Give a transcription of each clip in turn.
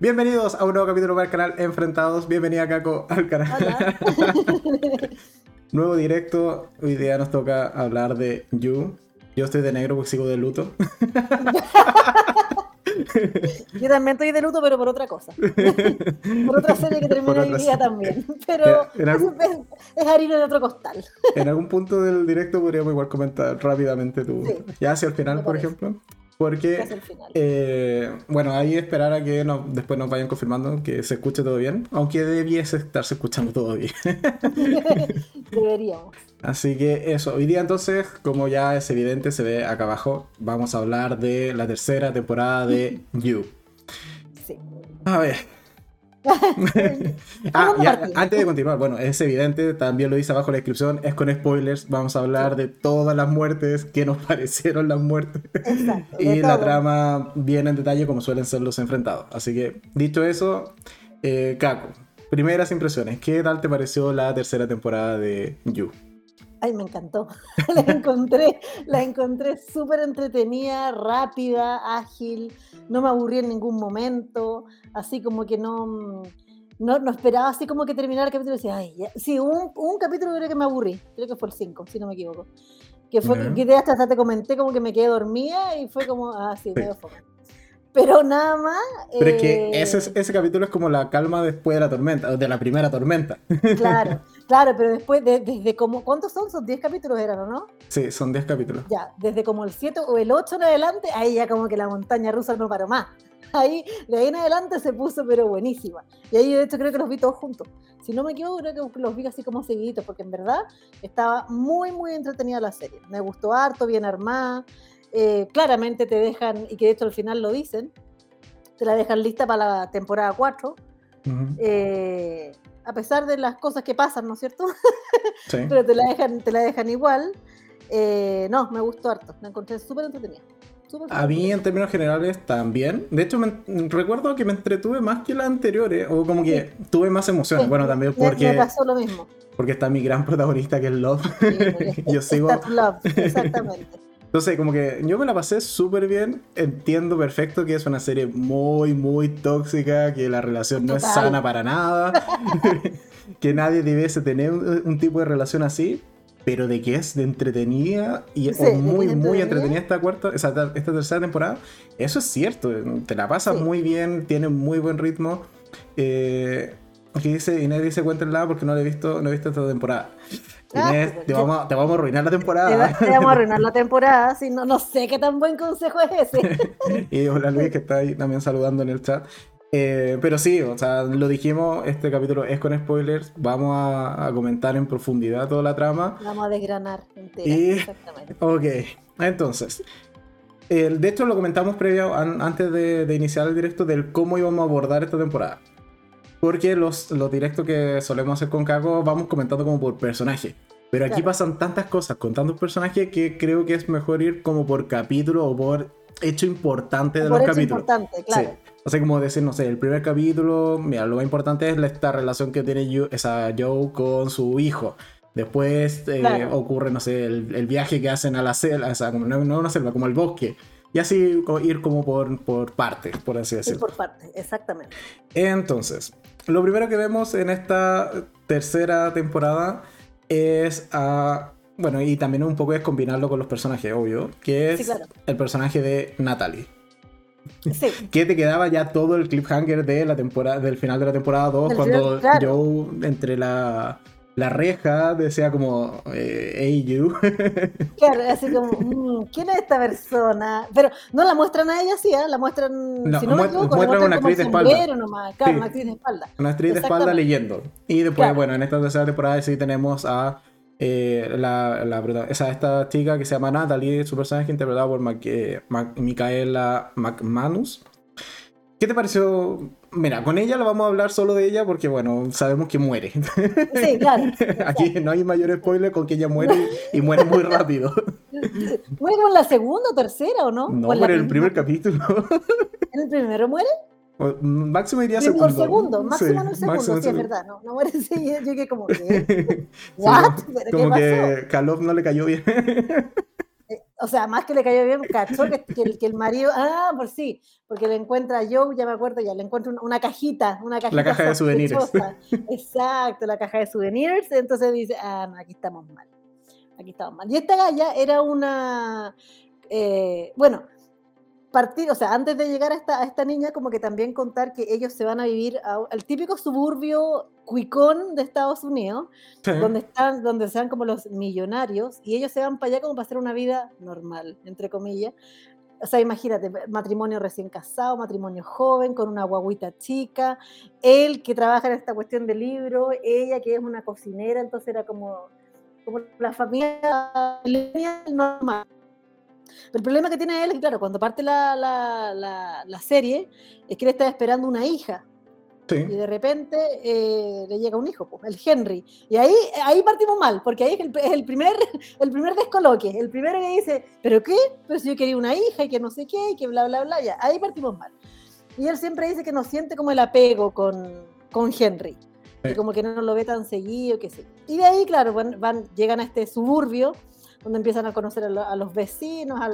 Bienvenidos a un nuevo capítulo para el canal Enfrentados. Bienvenida Caco al canal. nuevo directo. Hoy día nos toca hablar de You. Yo estoy de negro porque sigo de luto. Yo también estoy de luto, pero por otra cosa. por otra serie que termina hoy día también. Pero es, harina de otro costal. en algún punto del directo podríamos igual comentar rápidamente tú. ya hacia el final, por ejemplo. Porque, eh, bueno, ahí esperar a que después nos vayan confirmando que se escuche todo bien, aunque debiese estarse escuchando todo bien. Deberíamos. Así que eso, hoy día entonces, como ya es evidente, se ve acá abajo, vamos a hablar de la tercera temporada de You. Sí. A ver, ah, antes de continuar, bueno, es evidente, también lo dice abajo en la descripción, es con spoilers, vamos a hablar de todas las muertes, qué nos parecieron las muertes. y la trama viene en detalle como suelen ser los enfrentados. Así que, dicho eso, eh, Kako, primeras impresiones, ¿qué tal te pareció la tercera temporada de You? Ay, me encantó. la encontré, la encontré súper entretenida, rápida, ágil, no me aburrí en ningún momento, así como que no, mm, no, esperaba así como que terminara el capítulo y decía, ay, ya. sí, un, un capítulo creo que me aburrí, creo que fue el 5, si no me equivoco. Que fue, que hasta, hasta te comenté como que me quedé dormida y fue como, ah, sí, medio fome pero nada más. Pero es que eh, ese, ese capítulo es como la calma después de la tormenta, de la primera tormenta. Claro, claro, pero después, desde como, ¿cuántos son? Son 10 capítulos eran, ¿o no? Sí, son 10 capítulos. Ya, desde como el 7 o el 8 en adelante, ahí ya como que la montaña rusa no paró más. Ahí, de ahí en adelante se puso, pero buenísima. Y ahí, de hecho, creo que los vi todos juntos. Si no me equivoco, creo que los vi así como seguiditos, porque en verdad estaba muy, muy entretenida la serie. Me gustó harto, bien armada. Eh, claramente te dejan, y que de hecho al final lo dicen, te la dejan lista para la temporada 4. Eh, a pesar de las cosas que pasan, ¿no es cierto? Pero te la dejan, te la dejan igual. Eh, no, me gustó harto, me encontré súper entretenida. a mí en términos generales también. De hecho, recuerdo que me entretuve más que las anteriores, o como que tuve más emociones. bueno, también porque... Me pasó lo mismo. Porque está mi gran protagonista que es Love. Yo sigo... Love, exactamente. Entonces, como que yo me la pasé súper bien. Entiendo perfecto que es una serie muy, muy tóxica, que la relación no es sana para nada, que nadie debiese tener un, tipo de relación así, pero de que es de entretenida y muy, muy entretenida esta cuarta, esta, esta tercera temporada, eso es cierto. Te la pasas muy bien, tiene muy buen ritmo. Eh, dice, Inés dice cuéntenla porque no la he visto, no he visto esta temporada. Ah, pues, te, vamos, te, vamos, a arruinar la temporada. Te, vamos a arruinar la temporada, si no, no sé qué tan buen consejo es ese. y hola Luis, que está ahí también saludando en el chat. Eh, pero sí, o sea, lo dijimos, este capítulo es con spoilers, vamos a, comentar en profundidad toda la trama. Vamos a desgranar entera, exactamente. Ok, entonces, el, de hecho lo comentamos previo, antes de, de, iniciar el directo, del cómo íbamos a abordar esta temporada. Porque los, los directos que solemos hacer con Cago vamos comentando como por personaje. Pero aquí pasan tantas cosas con tantos personajes que creo que es mejor ir como por capítulo o por hecho importante de los capítulos. Importante, claro. Sí. O sea, como decir, no sé, el primer capítulo, mira, lo más importante es esta relación que tiene esa Joe con su hijo. Después eh, ocurre, no sé, el, viaje que hacen a la selva, o sea, como, no, no una selva, como al bosque. Y así ir como por, por partes, por así decirlo. por partes, exactamente. Entonces, lo primero que vemos en esta tercera temporada es a... Bueno, y también un poco es combinarlo con los personajes, obvio, que es el personaje de Natalie. Sí. que te quedaba ya todo el cliffhanger de la temporada, del final de la temporada 2, cuando Joe entre la, la reja decía como, eh, hey you. Claro, así como, mm, ¿quién es esta persona? Pero no la muestran a ella así, ¿eh? la muestran, si no me equivoco, muestran una actriz de espalda. Nomás. Claro, una actriz de espalda. Una actriz de espalda leyendo. Y después, bueno, en esta tercera temporada sí tenemos a eh, la, la, esa, esta chica que se llama Natalie, su personaje interpretado por eh, Micaela McManus. ¿Qué te pareció? Mira, con ella lo vamos a hablar solo de ella porque, bueno, sabemos que muere. Sí, claro. Aquí no hay mayor spoiler con que ella muere y, muere muy rápido. ¿Muere en la segunda o tercera o no? No, muere en el primer capítulo. ¿En el primero muere? máximo iría segundo. Por segundo, máximo en el segundo, sí, es verdad. No, no muere, sí, yo llegué como que. ¿What? como que Kalov no le cayó bien. O sea, más que le cayó bien, cachó que, que, el, marido, ah, pues sí, porque le encuentra a Joe, ya me acuerdo, ya le encuentra una, cajita, una cajita. La caja de souvenirs. Exacto, la caja de souvenirs, entonces dice, ah, no, aquí estamos mal, aquí estamos mal. Y esta galla era una, eh, bueno, partir, o sea, antes de llegar a esta, a esta niña, como que también contar que ellos se van a vivir al típico suburbio cuicón de Estados Unidos, donde están, donde sean como los millonarios, y ellos se van para allá como para hacer una vida normal, entre comillas. O sea, imagínate, matrimonio recién casado, matrimonio joven, con una guaguita chica, él que trabaja en esta cuestión del libro, ella que es una cocinera, entonces era como, como la familia normal pero el problema que tiene él es que, claro, cuando parte la, la, la, serie, es que él está esperando una hija. Y de repente eh, le llega un hijo, pues, el Henry. Y ahí, ahí partimos mal, porque ahí es el, el, primer, el primer descoloque. El primero que dice, ¿pero qué? Pero si yo quería una hija y que no sé qué, y que bla, bla, bla, ya. Ahí partimos mal. Y él siempre dice que no siente como el apego con, con Henry. Y como que no lo ve tan seguido, que sé. Y de ahí, claro, van, van, llegan a este suburbio donde empiezan a conocer a, los vecinos, a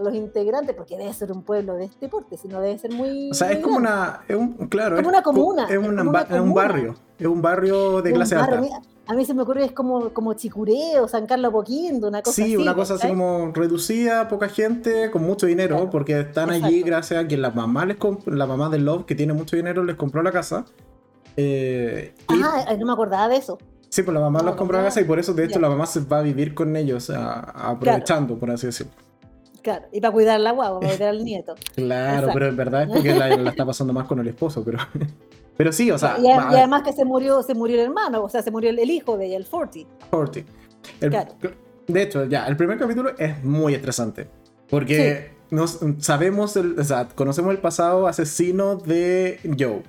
los integrantes, porque debe ser un pueblo de este porte, sino debe ser muy. O sea, es como una. Es un, claro, como una comuna. Es, un barrio. Es un barrio de clase alta. A mí, se me ocurre es como, como Chicureo, San Carlos Poquindo, una cosa así. Sí, una cosa así como reducida, poca gente, con mucho dinero, porque están allí gracias a que la mamá, les la mamá de Love, que tiene mucho dinero, les compró la casa. Eh, ah, no me acordaba de eso. Sí, pues la mamá los compró a casa y por eso, de hecho, la mamá se va a vivir con ellos, aprovechando, por así decirlo. Claro, y para cuidar la guagua, para cuidar al nieto. Claro, pero es verdad es porque la, está pasando más con el esposo, pero. Pero sí, o sea. Y, además que se murió, se murió el hermano, o sea, se murió el, hijo de ella, el Forty. Forty. claro. De hecho, ya, el primer capítulo es muy estresante. Porque nos, sabemos, el, o sea, conocemos el pasado asesino de Joe.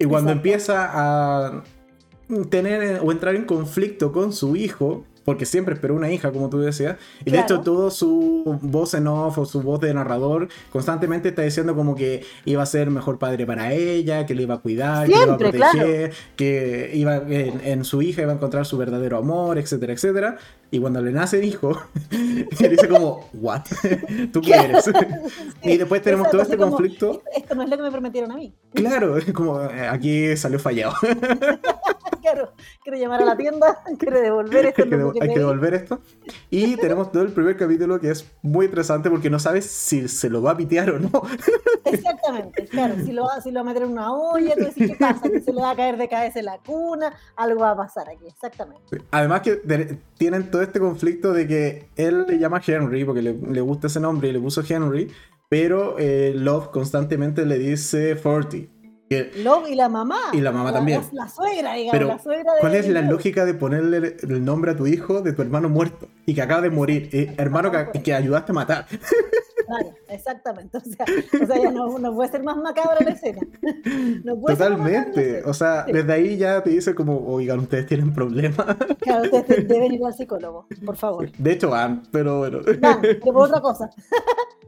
Y cuando empieza a tener o entrar en conflicto con su hijo, porque siempre esperó una hija, como tú decías, y de hecho todo su voz en off o su voz de narrador constantemente está diciendo como que iba a ser mejor padre para ella, que le iba a cuidar, que le iba a proteger, que iba en, su hija iba a encontrar su verdadero amor, etcétera, etcétera. Y cuando le nace hijo, le dice como, ¿what? ¿Tú qué eres? y después tenemos todo este conflicto. Esto no es lo que me prometieron a mí. Claro, como eh, aquí salió fallado. claro, quiero llamar a la tienda, quiero devolver esto. Hay que, devolver esto. Y tenemos todo el primer capítulo que es muy interesante porque no sabes si se lo va a pitear o no. Exactamente, claro, si lo, va, si lo va a meter en una olla, tú decís, ¿qué pasa? Que se le va a caer de cabeza en la cuna, algo va a pasar aquí, exactamente. Además que tienen todo este conflicto de que él le llama Henry porque le, le gusta ese nombre y le puso Henry, pero eh, Love constantemente le dice Forty. Love y la mamá. Y la mamá también. La, suegra, digamos. Pero, la suegra ¿cuál es la lógica de ponerle el nombre a tu hijo de tu hermano muerto y que acaba de morir? Eh, hermano que, que, ayudaste a matar. Claro, exactamente. O sea, o sea ya no, no, puede ser más macabra la escena. Totalmente. O sea, desde ahí ya te dice como, oigan, ustedes tienen problemas. Claro, ustedes deben ir al psicólogo, por favor. De hecho van, pero bueno. Van, pero otra cosa.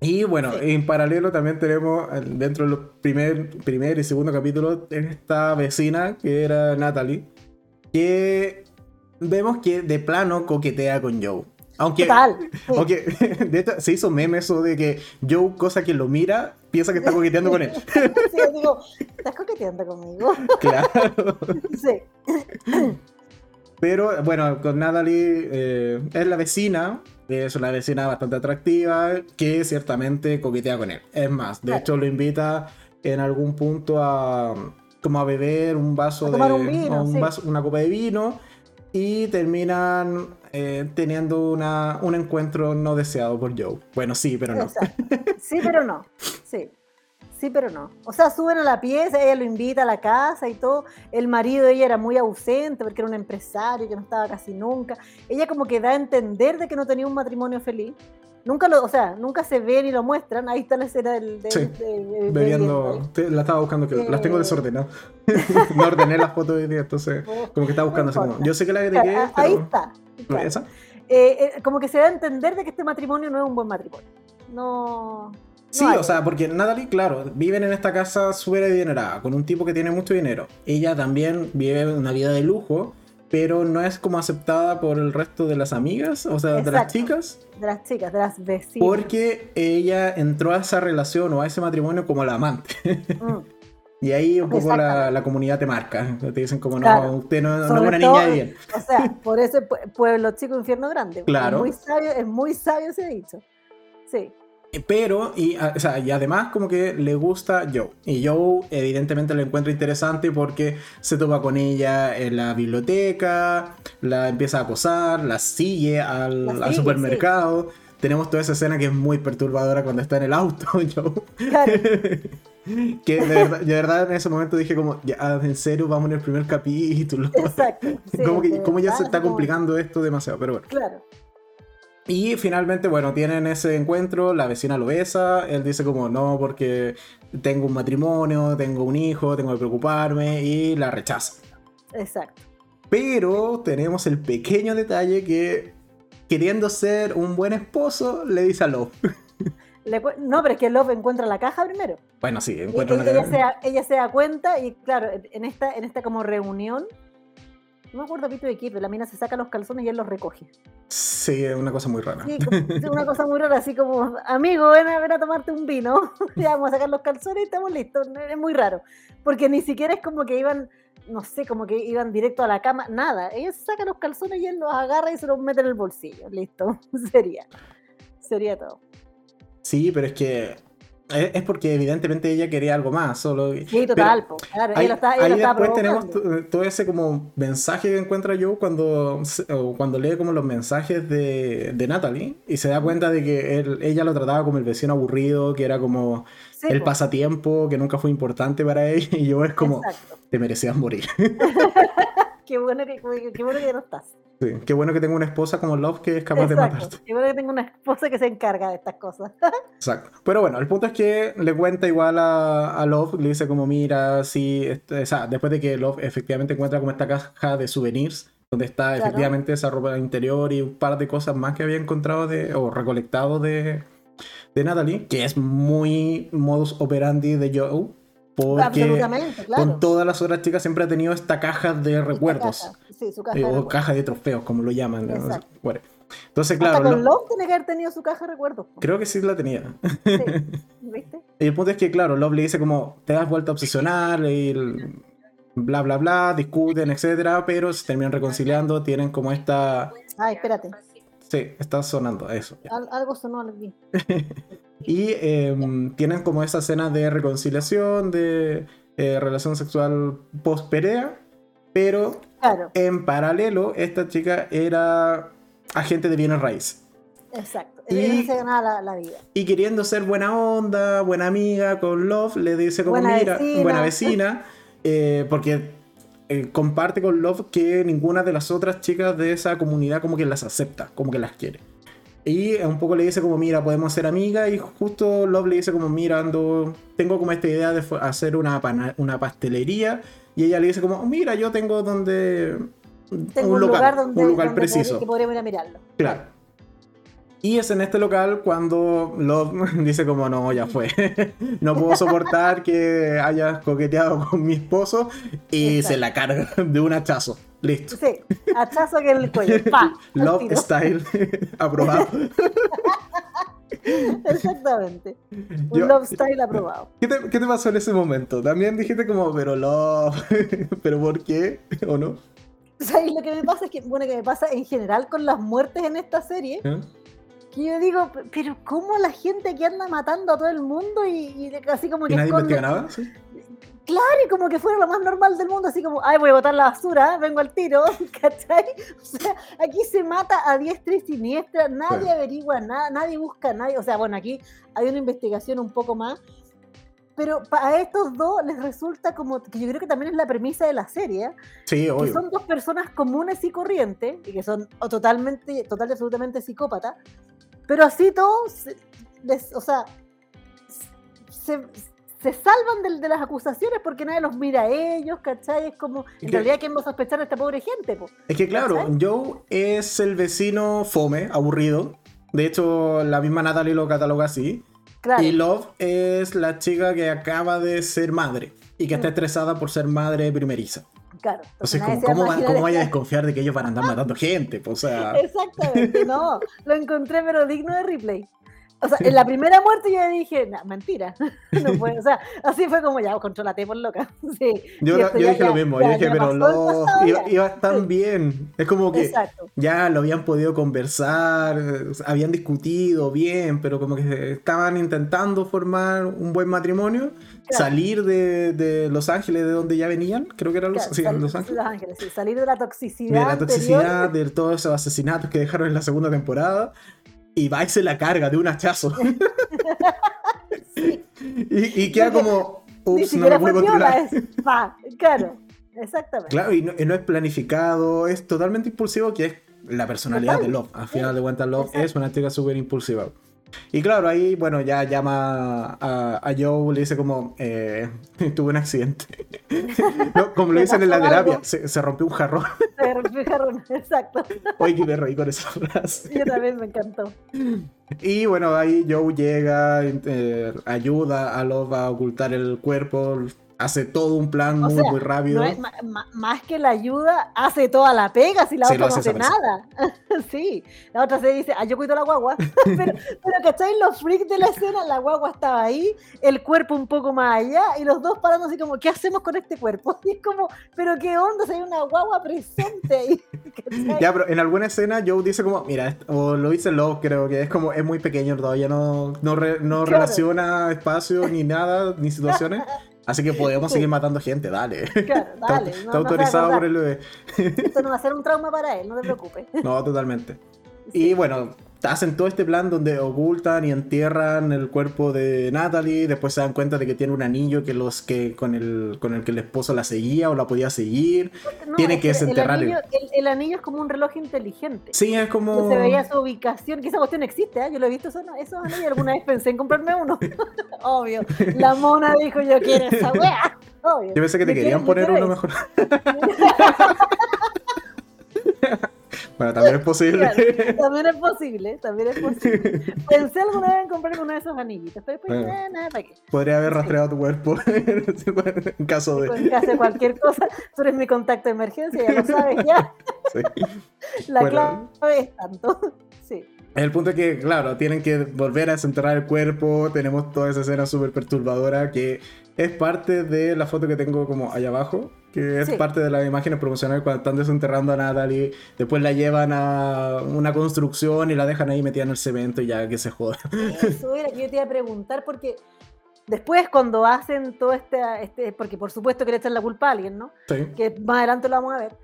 Y bueno, en paralelo también tenemos dentro de los primer, primer y segundo capítulos esta vecina que era Natalie, que vemos que de plano coquetea con Joe. Aunque, Total, aunque de hecho, se hizo meme eso de que Joe, cosa que lo mira, piensa que está coqueteando con él. Sí, digo, ¿estás coqueteando conmigo? Claro. Sí. Pero bueno, con Natalie eh, es la vecina, es una vecina bastante atractiva que ciertamente coquetea con él. Es más, de hecho lo invita en algún punto a como a beber un vaso de un una copa de vino y terminan eh, teniendo una, un encuentro no deseado por Joe. Bueno, sí, pero no. Sí, pero no. Sí. Sí, pero no. O sea, suben a la pieza, ella lo invita a la casa y todo. El marido de ella era muy ausente porque era un empresario que no estaba casi nunca. Ella como que da a entender de que no tenía un matrimonio feliz. Nunca lo, o sea, nunca se ve ni lo muestran. Ahí está la escena del. sí, bebiendo. la estaba buscando, que las tengo desordenadas. no ordené las fotos de día, entonces, como que estaba buscando así como. Yo sé que la agregué. Ahí está. ¿Esa? Eh, eh, como que se da a entender de que este matrimonio no es un buen matrimonio. No. Sí, o sea, porque Natalie, claro, viven en esta casa súper adinerada, con un tipo que tiene mucho dinero. Ella también vive una vida de lujo, pero no es como aceptada por el resto de las amigas, o sea, de las Exacto. chicas, De las chicas, de las vecinas. porque ella entró a esa relación o a ese matrimonio como la amante. Mm. Y ahí un poco la, la comunidad te marca. Te dicen como, no, Claro. usted no, no es una niña bien. O sea, por eso pue- pueblo chico, infierno grande. Claro. Es muy sabio, es muy sabio ese dicho. Sí, Pero, y, a- o sea, y además como que le gusta Joe. Y Joe evidentemente la encuentra interesante porque se topa con ella en la biblioteca, la empieza a acosar, la sigue al, La al sigue, supermercado. Tenemos toda esa escena que es muy perturbadora cuando está en el auto, Joe. claro. que de verdad, de verdad en ese momento dije como, ya, en serio, vamos en el primer capítulo. Exacto. sí, como, que, como ya se está complicando esto demasiado, pero bueno. Claro. Y finalmente, bueno, tienen ese encuentro, la vecina lo besa, él dice como no, porque tengo un matrimonio, tengo un hijo, tengo que preocuparme, y la rechaza. Exacto. Pero tenemos el pequeño detalle que, queriendo ser un buen esposo, le dice a Love. Le cu- no, pero es que Love encuentra la caja primero. Bueno, sí, Y encuentra ella, una... ella se da, ella se da cuenta y claro, en- esta, en esta como reunión, no me acuerdo pito de qué, pero la mina se saca los calzones y él los recoge. Sí, es una cosa muy rara. Sí, es una cosa muy rara, así como, amigo, ven a, ven a tomarte un vino, ya vamos a sacar los calzones y estamos listos. Es muy raro, porque ni siquiera es como que iban, no sé, como que iban directo a la cama, nada. Ella se saca los calzones y él los agarra y se los mete en el bolsillo, listo, sería. Sería todo. Sí, pero es que es, es porque evidentemente ella quería algo más, solo... Sí, total, po, claro, ella Ahí, lo está, ella ahí lo estaba después tenemos todo ese como mensaje que encuentra yo cuando, cuando lee como los mensajes de, de Natalie y se da cuenta de que él- ella lo trataba como el vecino aburrido, que era como Sí, el po, pasatiempo, que nunca fue importante para ella y yo es como, exacto. te merecías morir. Qué bueno que, qué bueno que no estás. Sí, Qué bueno que tengo una esposa como Love que es capaz de matarte. Qué bueno que tengo una esposa que se encarga de estas cosas. Exacto. Pero bueno, el punto es que le cuenta igual a, a Love, le dice como, mira, sí, este, o sea, después de que Love efectivamente encuentra como esta caja de souvenirs, donde está Claro. efectivamente esa ropa interior y un par de cosas más que había encontrado de, o recolectado de, de Natalie, que es muy modus operandi de Joe, porque claro. con todas las otras chicas siempre ha tenido esta caja de recuerdos. caja. Sí, su caja eh, de o recuerdos. caja de trofeos, como lo llaman. ¿no? Exacto. Bueno. Entonces, Hasta claro, con Lo- Love tiene que haber tenido su caja de recuerdos. creo que sí la tenía. Sí, ¿Viste? Y el punto es que, claro, Love le dice como, te has vuelto a obsesionar, y el- bla, bla, bla, discuten, etcétera, pero se terminan reconciliando, tienen como esta... Ay, espérate. Sí, está sonando eso. Al- algo sonó aquí. Y em, tienen como esa escena de reconciliación, de eh, relación sexual post-perea, pero Claro, en paralelo, esta chica era agente de bienes raíces. exacto. Y- Ella se ganaba la, la vida. Y queriendo ser buena onda, buena amiga con Love, le dice como, Buena mira, vecina". buena vecina, eh, porque eh, comparte con Love que ninguna de las otras chicas de esa comunidad como que las acepta, como que las quiere. Y un poco le dice como, mira, podemos ser amigas, y justo Love le dice como, mira, ando, tengo como esta idea de hacer una, pana- una pastelería, y ella le dice como, mira, yo tengo donde... Tengo un lugar, donde, un lugar donde preciso. que podríamos ir a mirarlo. Claro. Y es en este local cuando Love dice como no, ya fue. no puedo soportar que hayas coqueteado con mi esposo y Exacto. se la carga de un hachazo. Listo. Sí, hachazo que en el cuello. Love tiro. Style aprobado. Exactamente. Un Yo- love style aprobado. ¿Qué te, qué te pasó en ese momento? También dijiste como, pero Love, ¿pero por qué? ¿O no? Y lo que me pasa es que, bueno, que me pasa en general con las muertes en esta serie, ¿Eh? Que yo digo, "P- pero ¿cómo la gente que anda matando a todo el mundo y, y así como ¿Y que nadie esconde- nada? ¿Sí? Claro, y como que fuera lo más normal del mundo, así como, ay, voy a botar la basura, vengo al tiro, ¿cachai? O sea, aquí se mata a diestra y siniestra, nadie Claro. averigua nada, nadie busca a nadie. O sea, bueno, aquí hay una investigación un poco más, pero para estos dos les resulta como, que yo creo que también es la premisa de la serie. Sí, que obvio. son dos personas comunes y corrientes, y que son totalmente, total y absolutamente psicópatas, pero así todos, les- o sea, se, se salvan del- de, las acusaciones porque nadie los mira a ellos, ¿cachai? Es como, en que- realidad, ¿quién va a sospechar de esta pobre gente? po? Es que claro, ¿Cachai? Joe es el vecino fome, aburrido. De hecho, la misma Natalie lo cataloga así. Claro, Y Love es la chica que acaba de ser madre y que está estresada por ser madre primeriza. Claro. O sea, entonces ¿cómo, va cómo, vaya a desconfiar de que ellos van a andar matando gente? Pues, o sea, Exactamente, no. Lo encontré, pero digno de replay. O sea, en la primera muerte yo dije, "Nah, mentira. No puede, o sea, así fue como ya, controlate por loca. Sí. yo, yo ya- dije lo ya- mismo. ya- yo dije, pero lo, pasado iba, ya". iba tan Sí. bien. Es como que Exacto. ya lo habían podido conversar, habían discutido bien, pero como que estaban intentando formar un buen matrimonio, Claro. salir de, de Los Ángeles, de donde ya venían, creo que era Los, Claro, sí, sal- Los Ángeles. Los Ángeles, sí, salir de la toxicidad. de la anterior. toxicidad, de todos esos asesinatos que dejaron en la segunda temporada. Y va y se la carga de un hachazo. y, y queda como, Ni ups, no lo piola, controlar. es pa, claro, exactamente. Claro, y no, y no es planificado, es totalmente impulsivo, que es la personalidad Total, de Love. Al final sí, de cuentas, Love exacto. es una chica súper impulsiva. Y claro, ahí, bueno, ya llama a, a Joe, le dice como, eh, tuve un accidente. No, como lo dicen en la terapia, se, se rompió un jarrón. Se rompió el jarrón, exacto. Oye, que me reí con esa frase. Yo también me encantó. Y bueno, ahí Joe llega, eh, ayuda a Love a ocultar el cuerpo, hace todo un plan O muy, sea, muy rápido. No es- más que la ayuda, hace toda la pega si la Sí, otra no hace nada. sí, la otra se dice, ah, yo cuido la guagua. pero, pero ¿cachai? Los freaks de la escena, la guagua estaba ahí, el cuerpo un poco más allá, y los dos parando así como, ¿qué hacemos con este cuerpo? Y es como, ¿pero qué onda? Si hay una guagua presente ahí. Ya, pero en alguna escena Joe dice como, mira, o lo dice Love, creo que es como, es muy pequeño todavía, no, no, re- no Claro. relaciona espacio ni nada, ni situaciones. Así que podemos Sí. seguir matando gente, dale. Claro, Está- dale. está no- no autorizado por el... Esto no va a ser un trauma para él, no te preocupes. No, totalmente. Sí. Y bueno, hacen todo este plan donde ocultan y entierran el cuerpo de Natalie, después se dan cuenta de que tiene un anillo que los que con el con el que el esposo la seguía o la podía seguir. No, tiene que el anillo, el, el anillo es como un reloj inteligente. Sí, es como Se veía su ubicación, que esa cuestión existe, ¿eh? yo lo he visto, esos, esos anillos, alguna vez pensé en comprarme uno. Obvio. La mona dijo, yo quiero esa wea. Obvio. Yo pensé que te querían poner uno mejor. bueno, también es posible. Claro, también es posible, también es posible. Pensé alguna vez en comprarme uno de esos anillitos, pero después, Bueno. eh, nada, ¿para qué? Podría haber rastreado tu cuerpo en caso de. En caso de cualquier cosa, tú eres mi contacto de emergencia, ya lo sabes, ya. Sí. La Bueno. clave es tanto. Sí. El punto es que, claro, tienen que volver a desenterrar el cuerpo. Tenemos toda esa escena súper perturbadora que es parte de la foto que tengo como allá abajo. Que es Sí. parte de las imágenes promocionales cuando están desenterrando a Natalie. Después la llevan a una construcción y la dejan ahí metida en el cemento y ya que se joda. Eso era que yo te iba a preguntar porque después cuando hacen todo este, este porque por supuesto que le echan la culpa a alguien, ¿no? Sí. Que más adelante lo vamos a ver.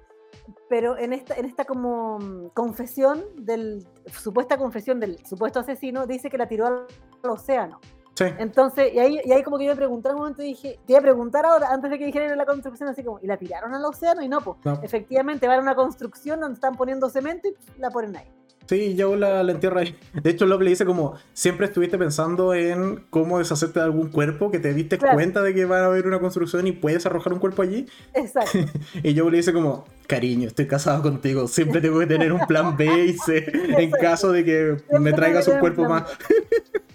Pero en esta, en esta como confesión del, supuesta confesión del supuesto asesino, dice que la tiró al océano. Sí. Entonces, y ahí, y ahí como que yo me pregunté en un momento y dije, te iba a preguntar ahora, antes de que dijeran la construcción, así como, ¿y la tiraron al océano? Y no, pues, No. efectivamente van a una construcción donde están poniendo cemento y la ponen ahí. Sí, yo la, la entierro ahí. De hecho, Love le dice como, siempre estuviste pensando en cómo deshacerte de algún cuerpo, que te diste Claro. cuenta de que va a haber una construcción y puedes arrojar un cuerpo allí. Exacto. Y Joe le dice como, cariño, estoy casado contigo, siempre tengo que tener un plan B y C en caso de que me traigas un cuerpo más.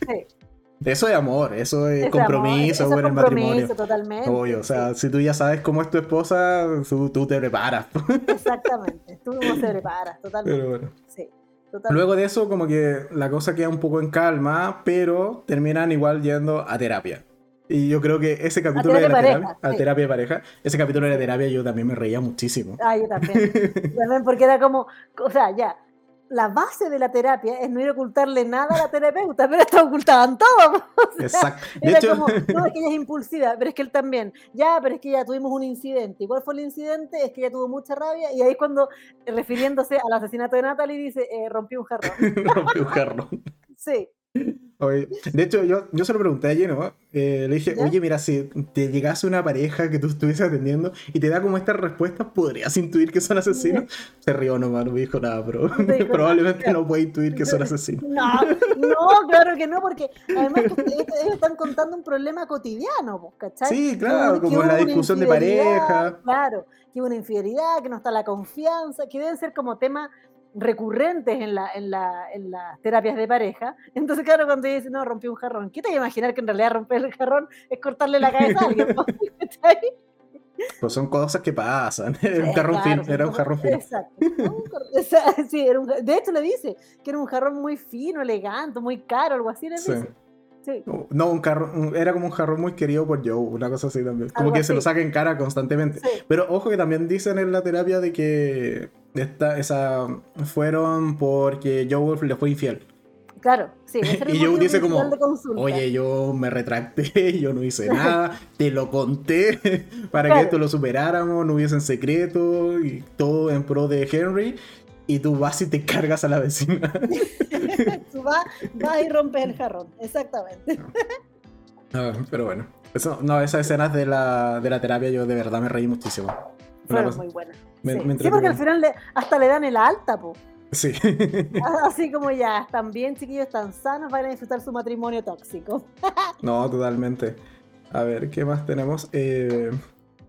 Sí. Eso es amor, eso es compromiso amor, con ese el compromiso, matrimonio. totalmente. Obvio, o sea, si tú ya sabes cómo es tu esposa, tú, tú te preparas. Exactamente. Tú se preparas, totalmente. Pero bueno. Sí, totalmente. Luego de eso, como que la cosa queda un poco en calma, pero terminan igual yendo a terapia. Y yo creo que ese capítulo de terapia la pareja, terapia, a sí. terapia de pareja, ese capítulo de la terapia yo también me reía muchísimo. Ah, yo también. También porque era como, o sea, ya, la base de la terapia es no ir a ocultarle nada a la terapeuta, pero esta ocultaban todo. o sea, Exacto. De Era hecho, como, no, es que ella es impulsiva, pero es que él también. Ya, pero es que ya tuvimos un incidente. ¿Y cuál fue el incidente? Es que ella tuvo mucha rabia. Y ahí es cuando, eh, refiriéndose al asesinato de Natalie, dice, eh, rompió un jarrón. rompió un jarrón. Sí, Oye, de hecho, yo, yo se lo pregunté a Geno, eh, le dije, ¿Ya? oye, mira, si te llegase una pareja que tú estuvieses atendiendo y te da como estas respuestas, ¿podrías intuir que son asesinos? Se rió nomás, no me dijo nada, pero No probablemente nada. no puede intuir que son asesinos. No, no, claro que no, porque además que están contando un problema cotidiano, pues, ¿cachai? Sí, claro, como la discusión de pareja. Claro, que hubo una infidelidad, que no está la confianza, que deben ser como temas recurrentes en, la, en, la, en las terapias de pareja. Entonces, claro, cuando ella dice, no, rompí un jarrón, ¿qué te imaginar que en realidad romper el jarrón es cortarle la cabeza a alguien? Pues son cosas que pasan. Era un jarrón claro, fino, era un jarrón fino. Exacto. Sí, era un de hecho le dice que era un jarrón muy fino, elegante, muy caro, algo así le dice. Sí. No, un jarrón, era como un jarrón muy querido por Joe, una cosa así también. Como Algo que se lo saca en cara constantemente. Sí. Pero ojo que también dicen en la terapia de que esta, esa fueron porque Joe le fue infiel. Claro, sí. Y Joe dice como. Oye, yo me retracté, yo no hice nada, te lo conté para que esto lo superáramos, no hubiese en secreto y todo en pro de Henry. Y tú vas y te cargas a la vecina. Tú vas, vas y rompes el jarrón, exactamente. Pero bueno, eso, no, esas escenas de la, de la terapia yo de verdad me reí muchísimo. Fueron muy buenas. me- sí. me Sí, entretuvo. porque al final le- hasta le dan el alta, po. Sí. Así como ya, están bien, chiquillos, están sanos, van a disfrutar su matrimonio tóxico. No, totalmente. A ver, ¿qué más tenemos? Eh,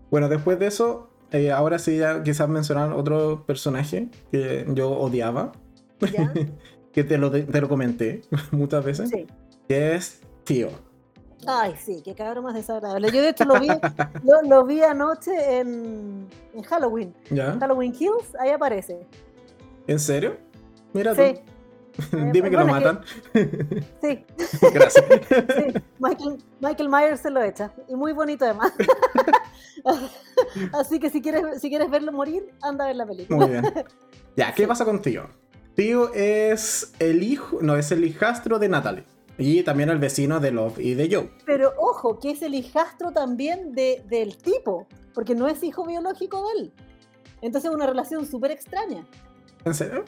bueno, después de eso, eh, ahora sí ya quizás mencionar otro personaje que yo odiaba, ¿Ya? que te lo, te lo comenté muchas veces, Sí. que es Tío. Ay, sí, qué cabrón más desagradable. Yo de hecho lo vi, lo, lo vi anoche en, en Halloween. ¿Ya? Halloween Kills, ahí aparece. ¿En serio? Mira Sí, tú. Eh, Dime que lo que- matan. sí, Gracias. sí. Michael, Michael Myers se lo echa. Y muy bonito además. Así que si quieres, si quieres verlo morir, anda a ver la película. Muy bien. Ya, ¿qué pasa con Tío? Tío es el hijo, no, es el hijastro de Natalie. Y también el vecino de Love y de Joe. Pero ojo, que es el hijastro también de, del tipo, porque no es hijo biológico de él. Entonces es una relación súper extraña. ¿En serio?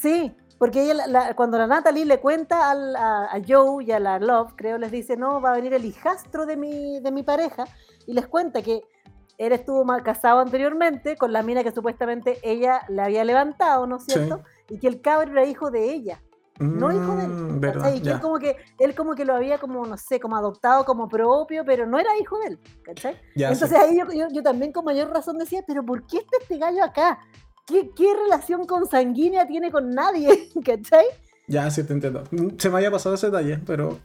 Sí, porque ella, la- cuando la Natalie le cuenta al- a, a Joe y a la Love, creo, les dice, no, va a venir el hijastro de mi, de mi pareja, y les cuenta que él estuvo casado anteriormente con la mina que supuestamente ella le había levantado, ¿no es Sí. cierto? Y que el cabro era hijo de ella, no hijo de él. Mm, verdad, Y que él como que él como que lo había como, no sé, como adoptado como propio, pero no era hijo de él, ¿cachai? Ya, sí. Entonces ahí yo, yo- yo también con mayor razón decía, pero ¿por qué está este gallo acá? ¿Qué, qué relación consanguínea tiene con nadie? ¿Cachai? Ya, sí te entiendo. Se me había pasado ese detalle, pero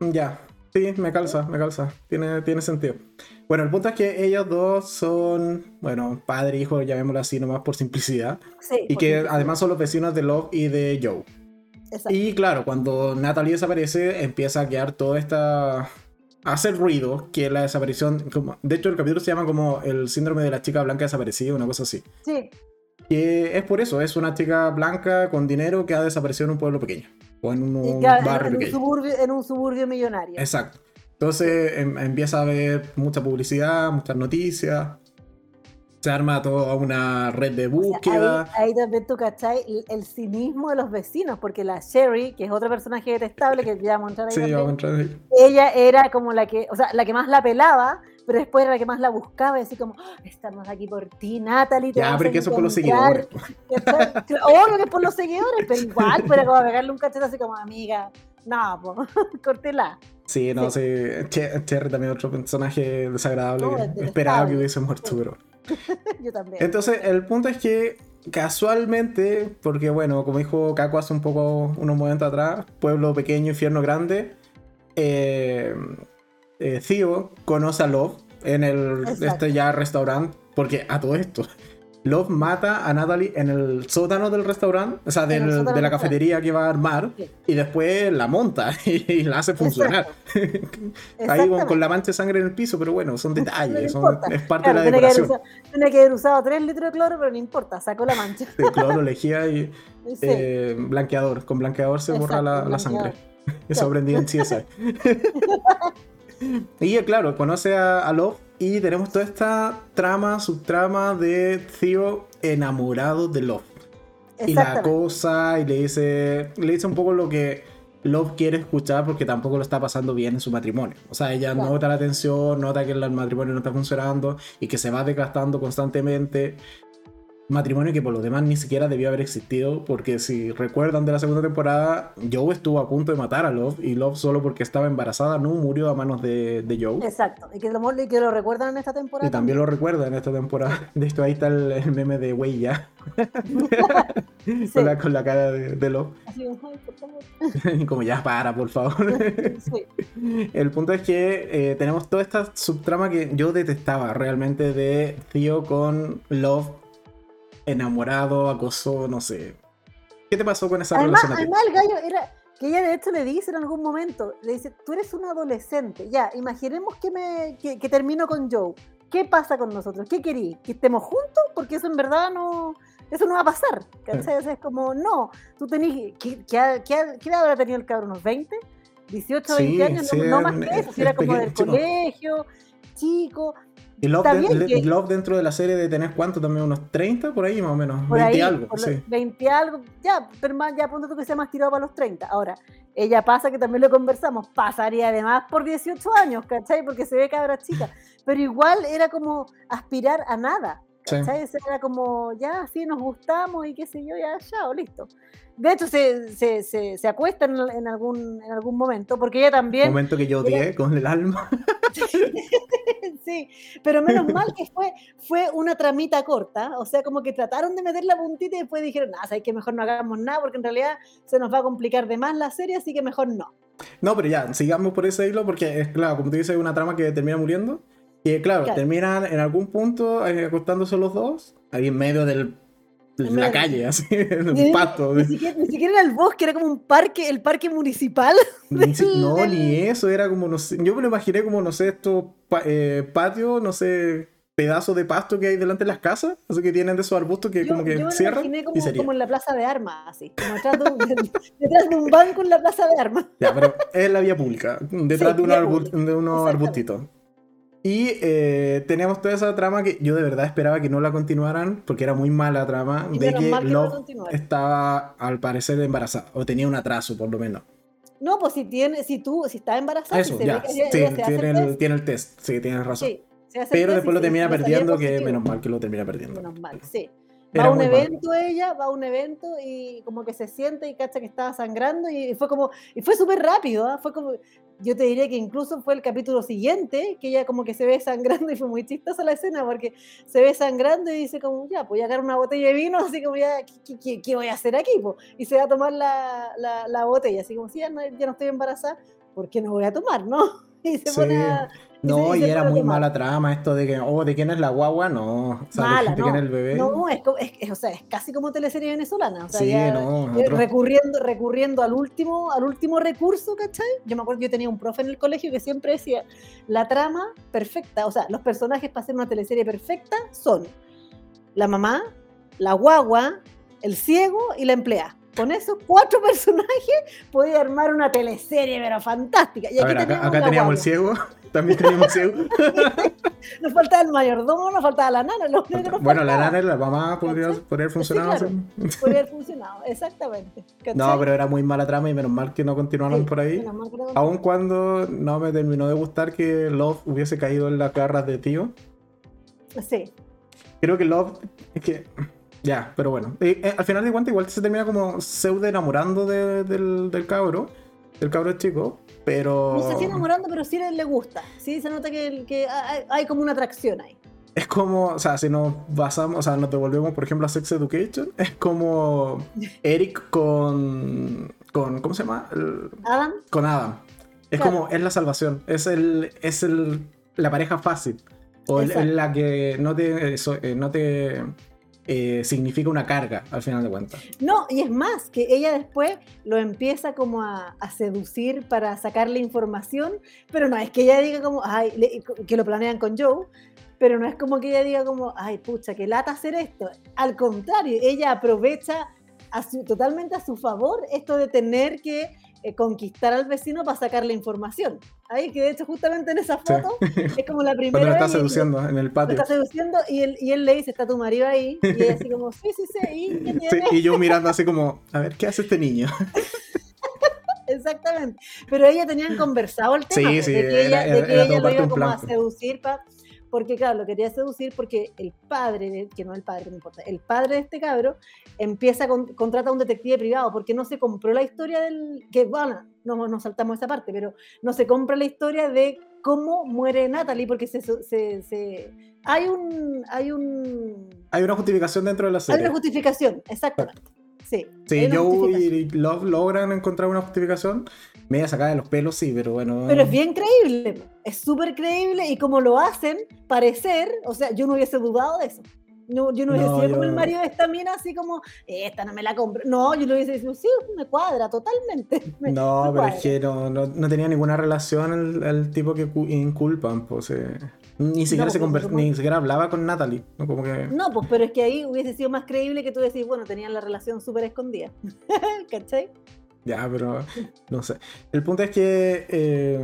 ya. Sí, me calza, me calza. Tiene, tiene sentido. Bueno, el punto es que ellos dos son, bueno, padre e hijo, llamémoslo así nomás por simplicidad. Sí. Y por que supuesto. además son los vecinos de Love y de Joe. Exacto. Y claro, cuando Natalie desaparece, empieza a quedar toda esta... a hacer ruido, que la desaparición... Como... De hecho, el capítulo se llama como el síndrome de la chica blanca desaparecida, una cosa así. Sí, Que es por eso, es una chica blanca con dinero que ha desaparecido en un pueblo pequeño. O en un en- barrio en, un pequeño. suburbio, en un suburbio millonario. Exacto. Entonces em- empieza a haber mucha publicidad, muchas noticias. Se arma toda una red de O sea, búsqueda. ahí, ahí también tú cachai el, el cinismo de los vecinos, porque la Sherry, que es otro personaje detestable que ya vamos a entrar ahí Sí, también, a entrar ahí. ella era como la que, o sea, la que más la pelaba, pero después era la que más la buscaba y así como, "Ah, estamos aquí por ti, Natalie. te Ya, vamos pero a que eso por los encontrar". seguidores. Obvio que es por los seguidores, pero igual, fuera como pegarle un cachete así como, amiga, no, po, córtela. Sí, no, sí. Cherry también otro personaje desagradable. No, que esperaba que hubiese muerto, Sí. pero. Yo también. Entonces, el punto es que casualmente, porque bueno, como dijo Caco hace un poco, unos momentos atrás, pueblo pequeño, infierno grande, eh, eh, Theo conoce a Love en el Exacto. este ya restaurante, porque a todo esto, Love mata a Natalie en el sótano del restaurante, o sea, del- de la cafetería que va a armar, Sí. y después la monta y, la hace funcionar. Ahí con, con la mancha de sangre en el piso, pero bueno, son No le detalles, son- importa. es parte Claro, de la tiene, que haber decoración. usado, tiene que haber usado 3 litros de cloro, pero no importa, sacó la mancha. de cloro, lejía y Sí. eh, blanqueador. Con blanqueador se borra Exacto, la, la sangre. Eso aprendí en CSI. y claro, conoce a, a Love y tenemos toda esta trama, subtrama de Theo enamorado de Love. Y la cosa y le dice, le dice un poco lo que Love quiere escuchar porque tampoco lo está pasando bien en su matrimonio. O sea, ella Claro. nota la tensión, nota que el matrimonio no está funcionando y que se va desgastando constantemente. Matrimonio que por lo demás ni siquiera debió haber existido, porque si recuerdan de la segunda temporada, Joe estuvo a punto de matar a Love y Love solo porque estaba embarazada no murió a manos de, de Joe. Exacto, y que, lo, y que lo recuerdan en esta temporada. Y también, lo recuerdan en esta temporada. De esto ahí está el, el meme de Wey ya. Sí. con, la, con la cara de, de Love. Así como, ya para, por favor. Sí. El punto es que eh, tenemos toda esta subtrama que yo detestaba realmente de Tío con Love enamorado, acoso, no sé. ¿Qué te pasó con esa Además, relación? además el gallo era que ella de hecho le dice en algún momento, le dice, tú eres un adolescente, ya, imaginemos que, me, que, que termino con Joe. ¿Qué pasa con nosotros? ¿Qué querí? ¿Que estemos juntos? Porque eso en verdad no, eso no va a pasar. ¿cachai? O sea, es como, no, tú tenés, ¿qué, qué, qué- qué edad habrá tenido el cabrón? ¿Unos 20? ¿18, Sí, 20 años? sí, no, no más que eso, es si era como del chico. colegio, chico, Y Love, de- que- Love dentro de la serie de tener cuánto también, unos 30 por ahí más o menos, por 20 ahí, algo. por sí. los 20 algo, ya, pero más, ya tú que sea más tirado para los 30. Ahora, ella pasa, que también lo conversamos, pasaría además por 18 años, ¿cachai? Porque se ve cabra chica, pero igual era como aspirar a nada, Sí. ¿cachai? O sea, Era como, ya, sí, nos gustamos y qué sé yo, ya, ya, listo. De hecho, se, se, se, se acuesta en, en algún, en algún momento, porque ella también... Momento que yo odié con el alma. sí, pero menos mal que fue, fue una tramita corta, o sea, como que trataron de meter la puntita y después dijeron, nada, sabes que mejor no hagamos nada porque en realidad se nos va a complicar de más la serie, así que mejor no. No, pero ya, sigamos por ese hilo porque es claro, como tú dices, hay una trama que termina muriendo. Y claro, Claro. terminan en algún punto eh, acostándose los dos, ahí en medio del, de En la calle, así, en un pasto. ni siquiera, ni siquiera era el bosque, era como un parque, el parque municipal. No, del- ni eso, era como, no sé, yo me lo imaginé como, no sé, estos eh, patios, no sé, pedazos de pasto que hay delante de las casas, así que tienen de esos arbustos que Yo, como que yo me lo cierran imaginé y como, sería. como en la plaza de armas, así, como detrás de, un, detrás de un banco en la plaza de armas. Ya, pero es la vía pública, detrás Sí, de, unos vía arbu- pública, de unos arbustitos. Y eh, teníamos toda esa trama que yo de verdad esperaba que no la continuaran, porque era muy mala la trama, Y de que que no Love continuaron. estaba al parecer embarazada, o tenía un atraso por lo menos. No, pues si tiene, si tú, si está embarazada, Eso, si ya, ella, sí, ella hace tiene, el tiene el test, sí, tienes razón. sí, Pero después lo termina perdiendo, que positivo. menos mal que lo termina perdiendo. Menos mal, sí. Va a un malo. evento ella, va a un evento y como que se siente y cacha que estaba sangrando y fue como, y fue súper rápido, ¿ah? fue como, yo te diría que incluso fue el capítulo siguiente, que ella como que se ve sangrando y fue muy chistosa la escena porque se ve sangrando y dice como, ya, pues voy a agarrar una botella de vino, así como ya, ¿qué, qué- qué- voy a hacer aquí? po? Y se va a tomar la, la, la botella, así como, si ya no, ya no estoy embarazada, ¿por qué no voy a tomar, no? Y se Sí. pone a... No, y era muy mala trama esto de que, oh, ¿de quién es la guagua? No, o sea, Mala, ¿de no. quién es el bebé? No, es, es- o sea, es casi como teleserie venezolana. O sea, sí, ya, no, eh, recurriendo, recurriendo al último, al último recurso, ¿cachai? Yo me acuerdo que yo tenía un profe en el colegio que siempre decía, la trama perfecta, o sea, los personajes para hacer una teleserie perfecta son la mamá, la guagua, el ciego y la empleada. Con esos cuatro personajes podía armar una teleserie, pero fantástica. Y aquí ver, acá, teníamos acá la teníamos el ciego, también teníamos el ciego. Nos faltaba el mayordomo, nos faltaba la nana. lo que nos Bueno, la nana y la mamá podría, haber funcionado. claro. Podría haber funcionado, exactamente. ¿cachai? No, pero era muy mala trama y menos mal que no continuaron Sí, por ahí. no- Aun cuando no me terminó de gustar que Love hubiese caído en las garras de tío. Sí, Creo que Love. Es que. Ya, pero bueno. Eh, eh, al final de cuentas, igual se termina como pseudo enamorando de- del, del cabro. Del cabro chico. Pero. no sé si enamorando, pero sí le gusta. Sí, se nota que, que hay, hay como una atracción ahí. Es como, o sea, si nos basamos, o sea, nos devolvemos, por ejemplo, a Sex Education, es como Eric con. con ¿Cómo se llama? El- Adam, con Adam. Es Claro. como, es la salvación, es el, es el, la pareja fácil. O el- la que no te, eso, eh, no te eh, significa una carga, al final de cuentas. no, y es más, que ella después lo empieza como a, seducir para sacarle información, pero no es que ella diga como, que lo planean con Joe, pero no es como que ella diga como, ay, pucha, que lata hacer esto. Al contrario, ella aprovecha a su- totalmente a su favor esto de tener que eh, conquistar al vecino para sacarle información. Ahí, que de hecho justamente en esa Sí. foto es como la primera Cuando lo está seduciendo en el Lo patio. está seduciendo y él, y él le dice, está tu marido ahí. Y ella así como, sí, sí, sí, ¿y qué Sí, tiene? y yo mirando así como, a ver, ¿qué hace este niño? Exactamente. Pero ella tenían conversado el tema, Sí, sí, de que era- ella, de que era ella lo iba como plan, a pues. seducir pa- porque claro, lo quería seducir porque el padre, que no el padre, no importa, el padre de este cabro empieza con, contrata a un detective privado porque no se compró la historia del, que bueno, no nos saltamos esa parte, pero no se compra la historia de cómo muere Natalie porque se, se- se- hay un, hay un, Hay una justificación dentro de la hay serie. una justificación, exactamente. Sí, Sí, hay Joe y Love logran encontrar una justificación. Media sacada de los pelos, sí, pero bueno. Pero es bien creíble, es súper creíble y como lo hacen parecer, o sea, yo no hubiese dudado de eso. No, yo no hubiese No, sido como yo- el marido de esta mina, así como, esta no me la compro. No, yo lo hubiese dicho, sí, me cuadra totalmente. me- No, me pero cuadra. es que no, no, no tenía ninguna relación el, el tipo que cu- inculpan, pues. eh, ni siquiera No, se pues, ¿cómo? ni siquiera hablaba con Natalie. ¿no? Como que. No, pues, pero es que ahí hubiese sido más creíble que tú decís, bueno, tenían la relación súper escondida. ¿Cachai? Ya, pero no sé. El punto es que, eh,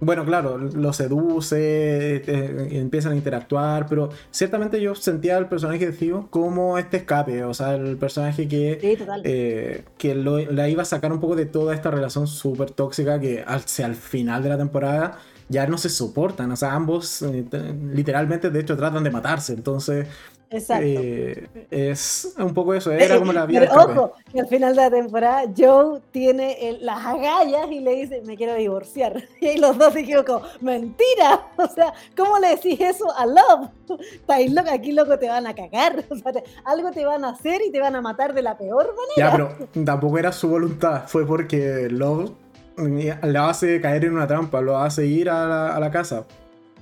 bueno, claro, lo seduce, eh, empiezan a interactuar, pero ciertamente yo sentía al personaje de Theo como este escape, o sea, el personaje que, Sí, eh, que lo- la iba a sacar un poco de toda esta relación súper tóxica que hacia el final de la temporada ya no se soportan, o sea, ambos eh, te- literalmente de hecho tratan de matarse, entonces Exacto. eh, es un poco eso, era como la vida Pero ojo, que al final de la temporada Joe tiene el- las agallas y le dice, me quiero divorciar. Y los dos se como, mentira. O sea, ¿cómo le decís eso a Love? Estáis loca, aquí loco te van a cagar. O sea, te- algo te van a hacer y te van a matar de la peor manera. Ya, pero tampoco era su voluntad, fue porque Love le hace caer en una trampa, lo hace ir a la, a la casa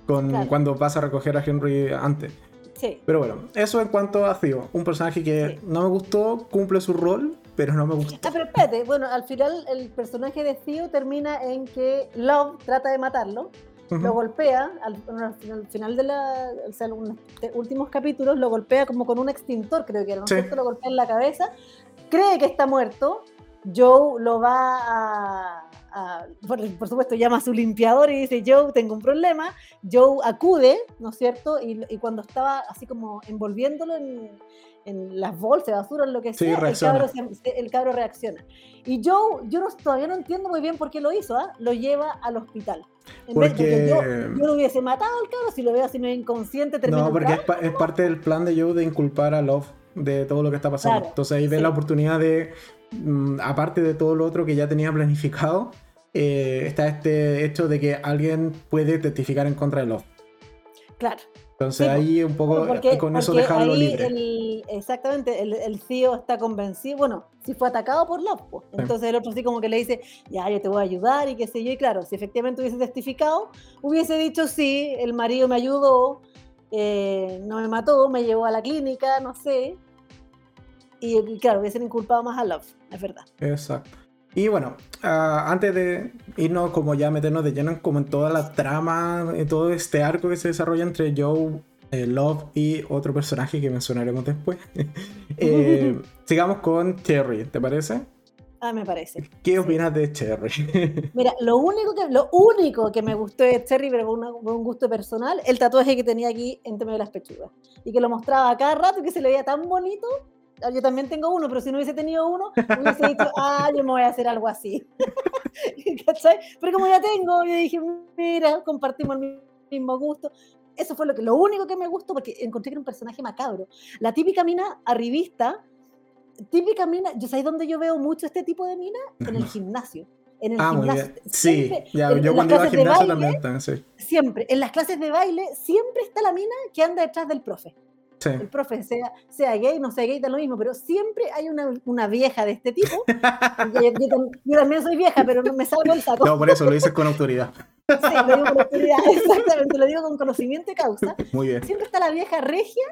con, Claro. cuando pasa a recoger a Henry antes. Sí. Pero bueno, eso en cuanto a Theo, un personaje que Sí. no me gustó, cumple su rol, pero no me gustó. Ah, pero espérate, bueno, al final el personaje de Theo termina en que Love trata de matarlo, lo golpea, al, al final- al final de la, o sea, los últimos capítulos, lo golpea como con un extintor, creo que era, ¿no Sí. Lo golpea en la cabeza, cree que está muerto, Joe lo va a... a- por, por supuesto, llama a su limpiador y dice, Joe, tengo un problema. Joe acude, ¿no es cierto? Y, y cuando estaba así como envolviéndolo en, en las bolsas, basura, en lo que Sí, sea, el cabro, se- el cabro reacciona. Y Joe, yo no, todavía no entiendo muy bien por qué lo hizo, ¿ah? Lo lleva al hospital. En vez- Porque- yo, yo lo hubiese matado al cabro, si lo veo así medio inconsciente, No, porque es, pa- es parte del plan de Joe de inculpar a Love de todo lo que está pasando. Claro, Entonces ahí ve sí. la oportunidad de, aparte de todo lo otro que ya tenía planificado, eh, está este hecho de que alguien puede testificar en contra de Love. Claro. Entonces Sí, ahí un poco Porque, con eso dejarlo libre. el- exactamente, el, el tío está convencido, bueno, si fue atacado por Love, pues. entonces el otro sí como que le dice, ya, yo te voy a ayudar y qué sé yo, y claro, si efectivamente hubiese testificado, hubiese dicho, sí, el marido me ayudó, eh, no me mató, me llevó a la clínica, no sé, y, claro, hubiesen inculpado más a Love, es verdad. Exacto. Y bueno, ah, antes de irnos como ya meternos de lleno en como en toda la trama, en todo este arco que se desarrolla entre Joe, eh, Love y otro personaje que mencionaremos después, eh, sigamos con Cherry, ¿te parece? Ah, me parece. ¿Qué opinas de Cherry? Mira, lo único que, lo único que me gustó de Cherry, pero con, un gusto personal, el tatuaje que tenía aquí entre medio de las pechugas. Y que lo mostraba cada rato y que se le veía tan bonito. Yo también tengo uno, pero si no hubiese tenido uno, hubiese dicho, ah, yo me voy a hacer algo así. ¿Cachai? Pero como ya tengo, yo dije, mira, compartimos el mismo gusto. Eso fue lo, que, lo único que me gustó, porque encontré que era un personaje macabro. La típica mina arribista, típica mina, ¿yo sabéis dónde yo veo mucho este tipo de mina? En el gimnasio. En el Ah, muy gimnasio. bien. Sí, ya, yo cuando iba al gimnasio baile, también, también, sí. Siempre, en las clases de baile, siempre está la mina que anda detrás del profe. Sí. El profe, sea, sea gay, no sea gay, da lo mismo, pero siempre hay una, una vieja de este tipo. Yo, yo yo también soy vieja, pero no me salgo el saco. No, por eso lo dices con autoridad. Sí, lo digo con autoridad, exactamente, lo digo con conocimiento de causa. Muy bien. Siempre está la vieja regia,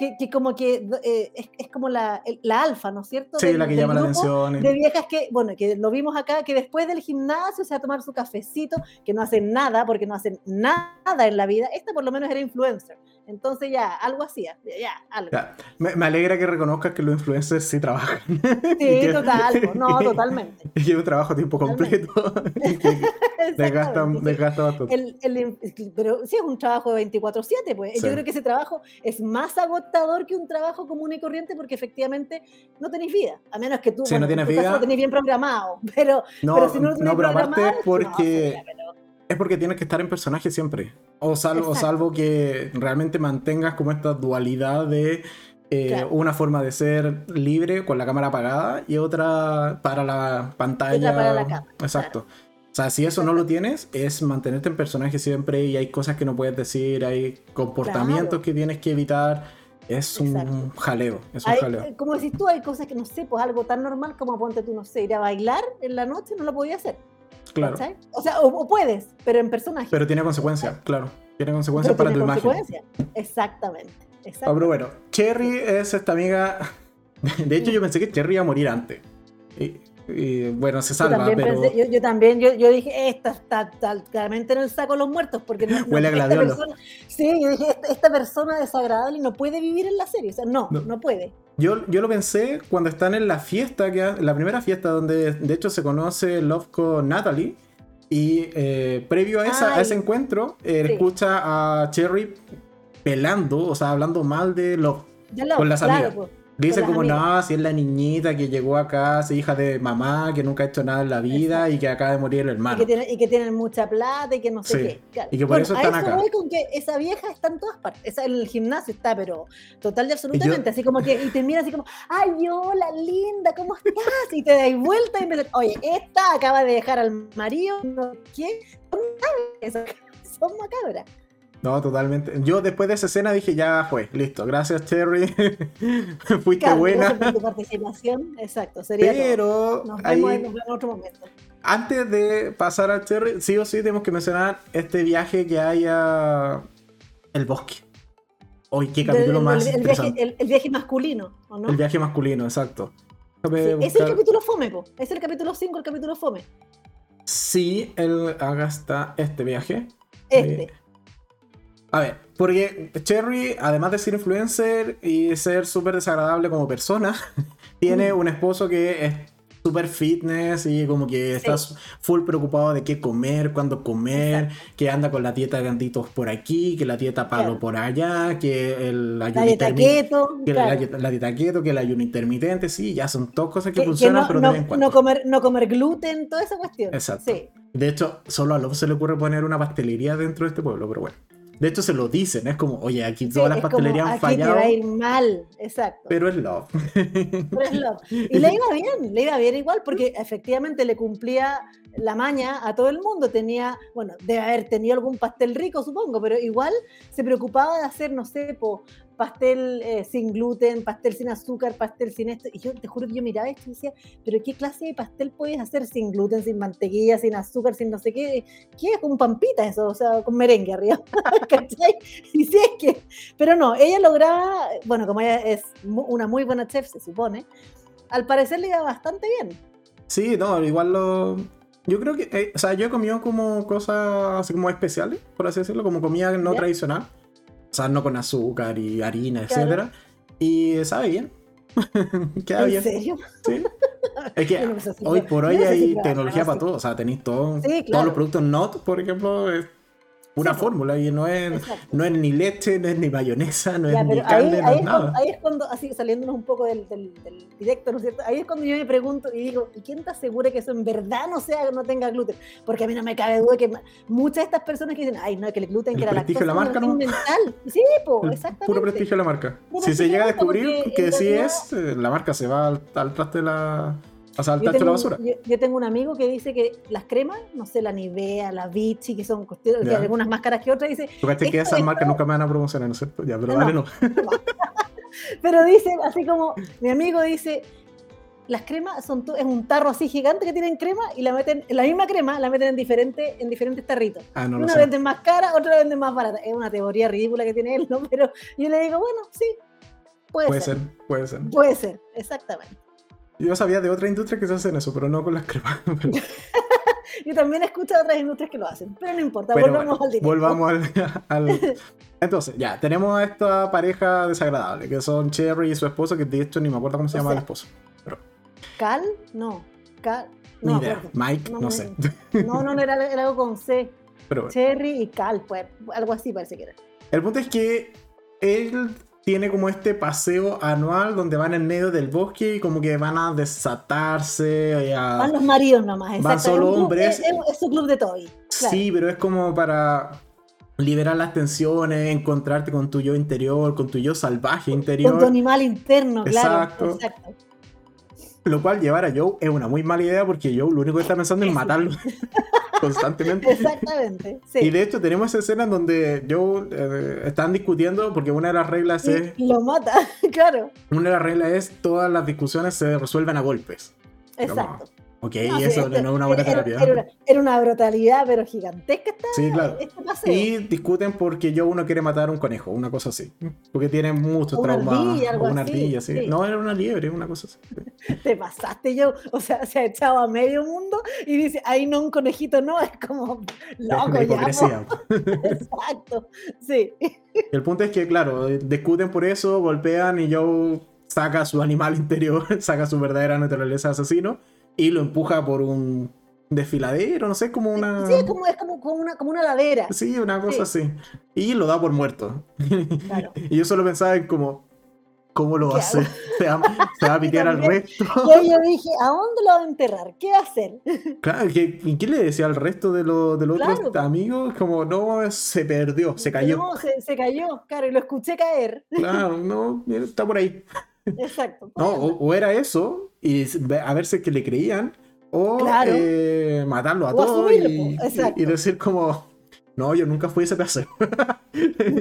que, que como que eh, es, es como la, la alfa, ¿no es cierto? Sí, la que llama la atención. de viejas que, bueno, que lo vimos acá, que después del gimnasio se va a tomar su cafecito, que no hacen nada, porque no hacen nada en la vida. Esta por lo menos era influencer. Entonces ya, algo hacía, ya, algo. Ya, Me, me alegra que reconozcas que los influencers sí trabajan. Sí, que- total, no, totalmente. Y que es un trabajo a tiempo Totalmente. completo. y que desgasta, Exactamente, sí. desgasta bastante. El- el- pero sí es un trabajo de 24/7, pues. Sí. Yo creo que ese trabajo es más agotador que un trabajo común y corriente porque efectivamente no tenéis vida, a menos que tú, Si no en tienes caso vida- lo tenéis bien programado, pero, No, pero si no lo no, tenéis pero aparte no, porque sería, pero- es porque tienes que estar en personaje siempre. O salvo, o salvo que realmente mantengas como esta dualidad de eh, Claro. una forma de ser libre con la cámara apagada y otra para la pantalla. para la cámara, Exacto. O sea, si eso no lo tienes, es mantenerte en personaje siempre y hay cosas que no puedes decir, hay comportamientos Claro. que tienes que evitar. Es un Exacto. jaleo, es un Hay- jaleo. eh, como decís tú, hay cosas que no sé, pues algo tan normal como ponte tú, no sé, ir a bailar en la noche, no lo podía hacer. Claro. O sea, o, o puedes, pero en personaje. Pero tiene consecuencias, claro. Tiene consecuencias para tu tiene imagen. Exactamente. Ah, exactamente. pero bueno, Cherry es esta amiga. De hecho, yo pensé que Cherry iba a morir antes. Y, y, bueno, se Yo salva, también, pero. pensé- yo, yo también, yo, yo dije, esta está, está claramente en el saco de los muertos, porque no, Huele a esta persona- sí, yo dije, esta, esta persona desagradable no puede vivir en la serie, o sea, no, No. no, puede. Yo, yo lo pensé cuando están en la fiesta, que la primera fiesta donde de hecho se conoce Love con Natalie. Y eh, previo a, esa, a Ay. ese encuentro, eh, Sí. escucha a Cherry pelando, o sea, hablando mal de Love. Ya lo- Con las claro, amigas. pues, Dice las como, amigas. no, si es la niñita que llegó acá, es hija de mamá, que nunca ha hecho nada en la vida y que acaba de morir el y, hermano. que tienen, y que tienen mucha plata y que no sé Sí, qué. claro. y que por eso a están eso acá. voy con que esa vieja está en todas partes. Esa, en el gimnasio está, pero total y absolutamente. Así como que, y te mira así como, ay, hola, linda, ¿cómo estás? Y te das vuelta y me oye, esta acaba de dejar al marido, no ¿qué? Son macabras, son macabras. No, totalmente. Yo después de esa escena dije, ya fue, listo. Gracias, Cherry. Fuiste Claro, buena. por tu participación, exacto, sería todo. Pero Nos vemos, en- otro momento. antes de pasar a Cherry, sí o sí tenemos que mencionar este viaje que hay a el bosque. Hoy, qué capítulo más el, el viaje, el- viaje masculino, ¿o no? El viaje masculino, exacto. Sí, es el capítulo fome, po. es el capítulo 5, el capítulo fome. Sí, él haga esta, este viaje. Este. A ver, porque Cherry, además de ser influencer y ser súper desagradable como persona, tiene Mm. un esposo que es súper fitness y como que está Sí. full preocupado de qué comer, cuándo comer, Exacto. que anda con la dieta ganditos por aquí, que la dieta palo Claro. por allá, que el La ayuno dieta keto, que la, claro. dieta- la dieta keto, que el ayuno intermitente, sí, ya son todas cosas que, Que- que funcionan, no, pero no- de cuando. no comer, no comer gluten, toda esa cuestión. Exacto. Sí. De hecho, solo a Love se le ocurre poner una pastelería dentro de este pueblo, pero bueno. De hecho, se lo dicen, es como, oye, aquí Sí, todas las es como, pastelerías han aquí te fallado, va a ir mal, exacto. pero es Love. Pero es love. Y le iba bien, le iba bien igual, porque efectivamente le cumplía la maña a todo el mundo. Tenía, bueno, debe haber tenido algún pastel rico, supongo, pero igual se preocupaba de hacer, no sé, po, pastel eh, sin gluten, pastel sin azúcar, pastel sin esto. Y yo te juro que yo miraba esto y decía, pero ¿qué clase de pastel puedes hacer sin gluten, sin mantequilla, sin azúcar, sin no sé qué? ¿Qué es? Con pampita eso, o sea, con merengue arriba. ¿Cachai? Y sí es que, pero no, ella lograba, bueno, como ella es una muy buena chef, se supone, al parecer le iba bastante bien. Sí, no, igual lo... Yo creo que, eh, o sea, yo he comido como cosas así como especiales, por así decirlo, como comida no ¿Ya? tradicional. O sea, no con azúcar y harina, Claro. etcétera. Y sabe bien. Queda ¿En bien. serio? Sí. Es que no hoy por hoy hay tecnología para todo. O sea, tenéis todo, Sí, todos los productos NOT, por ejemplo, una Sí, fórmula y no es, Exacto. no es ni leche, no es ni mayonesa, no Ya, es ni pero ahí, carne, no ahí es nada. cuando, ahí es cuando, así saliéndonos un poco del, del- del directo, ¿no es cierto? Ahí es cuando yo me pregunto y digo, ¿y quién te asegura que eso en verdad no sea, no tenga gluten? Porque a mí no me cabe duda que muchas de estas personas que dicen, ay, no, que el gluten, El que la prestigio de la marca, es ¿no? mental. Sí, po, El exactamente. puro prestigio de la marca. Puro Si se llega a descubrir que sí es, eh, la marca se va al, al traste de la. O sea, al Yo tacho de la tengo, basura. un, yo, yo tengo un amigo que dice que las cremas, no sé, la Nivea, la Vichy, que son cuestiones, que Ya. algunas más caras que otras, dice, Tú caché que esas marcas nunca me van a promocionar, ¿no es cierto? Ya, pero No. vale, no. pero dice así como, mi amigo dice, las cremas son es un tarro así gigante que tienen crema y la meten, la misma crema la meten en diferentes, en diferentes tarritos. Ah, no una venden más cara, otra venden más barata. Es una teoría ridícula que tiene él, ¿no? Pero yo le digo, bueno, sí, puede, Puede ser. ser, puede ser. Puede ser, exactamente. Yo sabía de otra industria que se hacen eso, pero no con las cremas. Pero, Yo también escucho de otras industrias que lo hacen, pero no importa, pero volvamos bueno, al directo. volvamos al, al- Entonces, ya, tenemos a esta pareja desagradable, que son Cherry y su esposo, que de hecho ni me acuerdo cómo se O llama el sea, esposo. ¿Cal? No. Cal. Ni No, idea. acuerdo. Mike, No sé. No, no, no era, era algo con C. Pero bueno. Cherry y Cal, pues. Algo así parece que era. El punto es que él tiene como este paseo anual donde van en medio del bosque y como que van a desatarse a- Van los maridos nomás, Van solo hombres. Es, es- es su club de Toy. Sí, pero es como para liberar las tensiones, encontrarte con tu yo interior, con tu yo salvaje interior. Con tu animal interno, Exacto. claro. Exacto. Lo cual llevar a Joe es una muy mala idea porque Joe lo único que está pensando es matarlo constantemente. Exactamente. Sí. Y de hecho tenemos esa escena en donde Joe eh, están discutiendo porque una de las reglas Y es lo mata, claro. una de las reglas es todas las discusiones se resuelven a golpes. Exacto. Ok, sí, eso este- no es una buena era, terapia. Era una, era una brutalidad, pero gigantesca esta, Sí, claro. este. Y discuten porque Joe no quiere matar a un conejo, una cosa así. Porque tiene muchos una traumas. ardilla, algo una así, ardilla, sí. sí. No, era una liebre, una cosa así. Te pasaste yo. O sea, se ha echado a medio mundo y dice, ahí no, un conejito no. Es como, loco, La ya. hipocresía. po". Exacto. Sí. El punto es que, claro, discuten por eso, golpean y Joe saca su animal interior, saca su verdadera naturaleza asesino y lo empuja por un desfiladero, no sé, como una... Sí, es como, es como, como una, como una ladera. Sí, una cosa así. Y lo da por muerto. Claro. y yo solo pensaba en como, ¿cómo lo va a ¿Qué hacer? ¿Se va, se va a pitear al resto? Y yo dije, ¿a dónde lo va a enterrar? ¿Qué va a hacer? Claro, ¿qué, ¿y qué le decía al resto de, los de los otros amigos? Como, no, se perdió, se cayó. No, se, se cayó, claro, y lo escuché caer. Claro, no, está por ahí. Exacto. No, o, o era eso, y a ver si es que le creían, o Claro. eh, matarlo a O todos y, y decir como, no, yo nunca fui ese pedazo.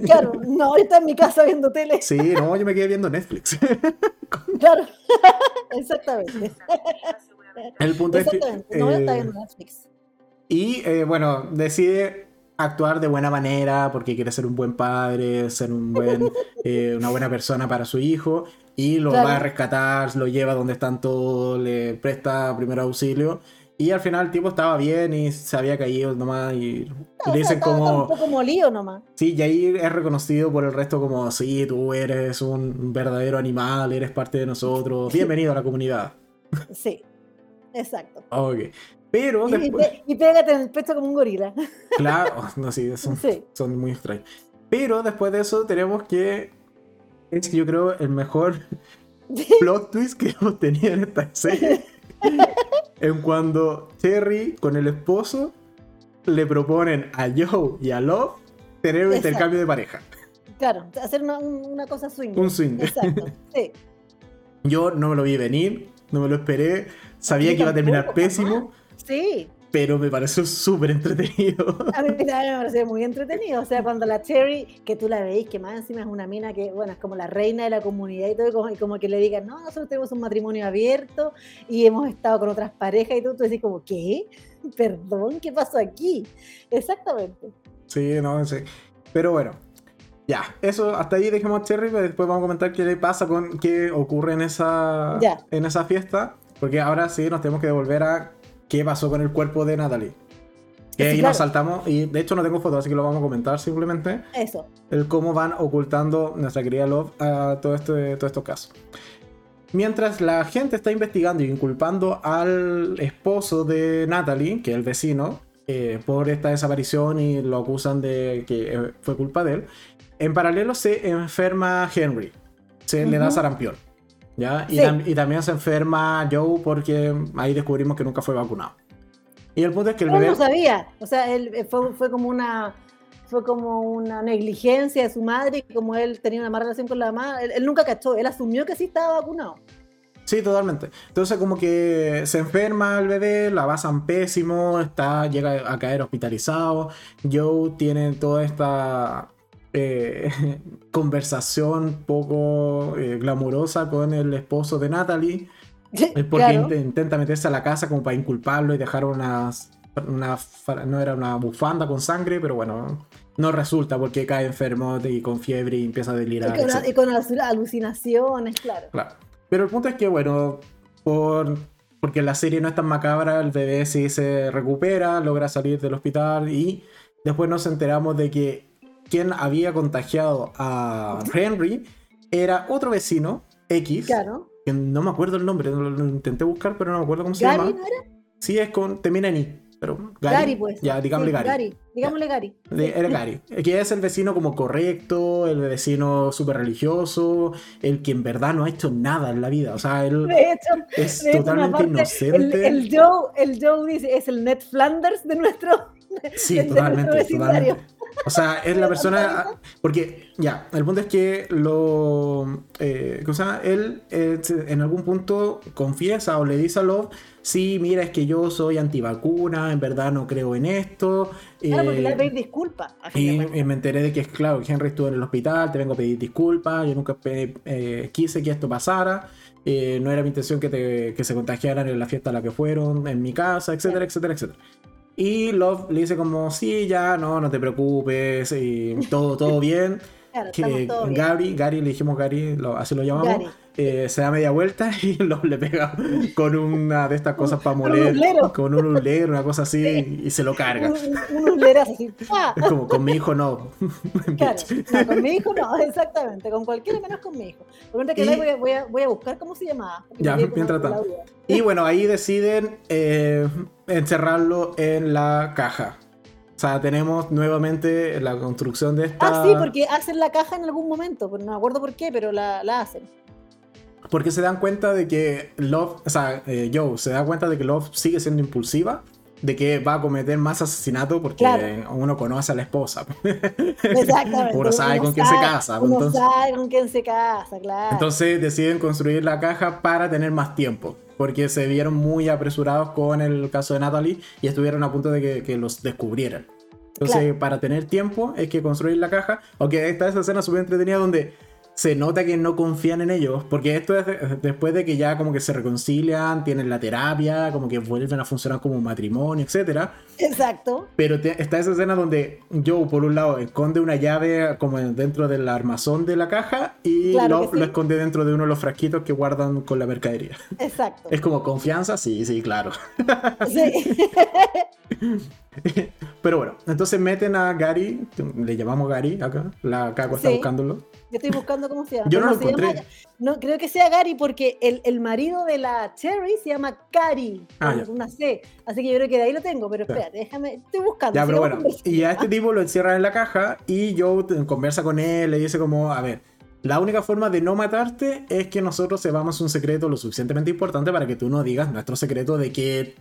Claro, no, ahorita en mi casa viendo tele. Sí, no, yo me quedé viendo Netflix. Claro, exactamente. El punto es que... Exactamente. No está eh, viendo Netflix. Y eh, bueno, decide actuar de buena manera porque quiere ser un buen padre, ser un buen, eh, una buena persona para su hijo y lo Claro. va a rescatar, lo lleva donde están todos, le presta primer auxilio y al final el tipo estaba bien y se había caído nomás y, y No, le o sea, dicen estaba como... un poco molido nomás. Sí, y ahí es reconocido por el resto como, sí, tú eres un verdadero animal, eres parte de nosotros, bienvenido a la comunidad. Sí, exacto. Ok. Pero Y, y después... y pégate en el pecho como un gorila. Claro, no, sí, son, Sí. son muy extraños. Pero después de eso tenemos que es yo creo el mejor plot twist que hemos tenido en esta serie. en cuando Terry con el esposo le proponen a Joe y a Love tener un Exacto. intercambio de pareja. Claro, hacer una, un- una cosa swing. Un swing. Exacto, sí. Yo no me lo vi venir, no me lo esperé, sabía que iba a terminar pésimo, Sí, pero me pareció súper entretenido. a mí también me pareció muy entretenido. O sea, cuando la Cherry, que tú la veis, que más encima es una mina que, bueno, es como la reina de la comunidad y todo, y como, y como que le digan, no, nosotros tenemos un matrimonio abierto y hemos estado con otras parejas y todo, tú decís como, ¿qué? Perdón, ¿qué pasó aquí? Exactamente. Sí, no, sí. Pero bueno, ya, eso, hasta ahí dejemos a Cherry, pero después vamos a comentar qué le pasa con qué ocurre en esa, Ya. en esa fiesta, porque ahora sí nos tenemos que devolver a qué pasó con el cuerpo de Natalie. Que Sí, ahí claro. nos saltamos, y de hecho no tengo fotos, así que lo vamos a comentar simplemente, Eso. el cómo van ocultando nuestra querida Love a todo este, todos estos casos. Mientras la gente está investigando y inculpando al esposo de Natalie, que es el vecino, eh, por esta desaparición y lo acusan de que eh, fue culpa de él, en paralelo se enferma Henry, se le da sarampión. ¿Ya? Y, Sí. tam- y también se enferma Joe porque ahí descubrimos que nunca fue vacunado. Y el punto es que el Él bebé... no sabía, o sea, él eh, fue, fue como una fue como una negligencia de su madre y como él tenía una mala relación con la mamá, él, él nunca cachó, él asumió que sí estaba vacunado. Sí, totalmente. Entonces como que se enferma el bebé, la basan pésimo, está, llega a caer hospitalizado. Joe tiene toda esta eh, conversación poco eh, glamurosa con el esposo de Natalie. Es porque Claro. int- intenta meterse a la casa como para inculparlo y dejar unas, una, no era una bufanda con sangre, pero bueno, no resulta porque cae enfermo y con fiebre y empieza a Y delirar. con, y con alu- alucinaciones, claro. Claro. Pero el punto es que, bueno, por, porque la serie no es tan macabra, el bebé sí se recupera, logra salir del hospital y después nos enteramos de que quien había contagiado a Henry era otro vecino, X, Claro. que no me acuerdo el nombre, lo, lo intenté buscar, pero no me acuerdo cómo se llama. ¿no era? Sí, es con, termina en I. pero Gary, Gary, pues. ya, digámosle Sí, Gary. Digámosle Gary. Era Gary, que es el vecino como correcto, el vecino súper religioso, el que en verdad no ha hecho nada en la vida. O sea, él hecho, es totalmente parte, inocente. El, el Joe, el Joe dice, es el Ned Flanders de nuestro, Sí, de- totalmente, nuestro totalmente. O sea, es la persona. Porque, ya, el punto es que lo. Eh, ¿Cómo se llama? Él eh, en algún punto confiesa o le dice a Love: Sí, mira, es que yo soy antivacuna, en verdad no creo en esto. Claro, porque eh, le va a pedir disculpas. y, y me enteré de que, claro, que Henry estuvo en el hospital, te vengo a pedir disculpas, yo nunca pe- eh, quise que esto pasara, eh, no era mi intención que, te- que se contagiaran en la fiesta a la que fueron, en mi casa, etcétera, etcétera, etcétera. Y Love le dice como, sí, ya, no, no te preocupes, y todo, todo bien. Claro, Que bien. Gary, Gary, le dijimos Gary, lo- así lo llamamos, eh, se da media vuelta y Love le pega con una de estas cosas para moler, con un uslero, una cosa así, y se lo carga. Un- un- así. ¡ah! Es como, con mi hijo no. Claro, no, con mi hijo no, exactamente, con cualquiera menos con mi hijo. Por que Y- voy, a, voy, a, voy a buscar cómo se llamaba. Ya, mientras tanto. Y bueno, ahí deciden eh, encerrarlo en la caja. O sea, tenemos nuevamente la construcción de esta. Ah, sí, porque hacen la caja en algún momento, pero no me acuerdo por qué, pero la, la hacen. Porque se dan cuenta de que Love, o sea, eh, Joe se da cuenta de que Love sigue siendo impulsiva, de que va a cometer más asesinatos porque Claro. uno conoce a la esposa. Exactamente. Uno sabe con quién se sabe- casa, Uno entonces- sabe con quién se casa, claro. Entonces deciden construir la caja para tener más tiempo. Porque se vieron muy apresurados con el caso de Natalie y estuvieron a punto de que, que los descubrieran. Entonces, Claro. para tener tiempo, hay que construir la caja. Aunque está esa escena súper entretenida donde se nota que no confían en ellos. Porque esto es de- después de que ya como que se reconcilian, tienen la terapia, como que vuelven a funcionar como un matrimonio, etcétera. Exacto. Pero te- está esa escena donde Joe, por un lado, esconde una llave como dentro del armazón de la caja y Claro sí. lo esconde dentro de uno de los frasquitos que guardan con la mercadería. Exacto. Es como confianza, sí, sí, claro. Sí. Pero bueno, entonces meten a Gary, le llamamos Gary acá, la Caco está Sí. buscándolo. Yo estoy buscando cómo se llama. Yo no lo llama- encontré. no, creo que sea Gary porque el, el marido de la Cherry se llama Cari, Ah, ya. una C. Así que yo creo que de ahí lo tengo, pero Ya. espérate, déjame, estoy buscando. Ya, pero bueno, y a este tipo lo encierran en la caja y Joe conversa con él, le dice como, a ver, la única forma de no matarte es que nosotros sepamos un secreto lo suficientemente importante para que tú no digas nuestro secreto de que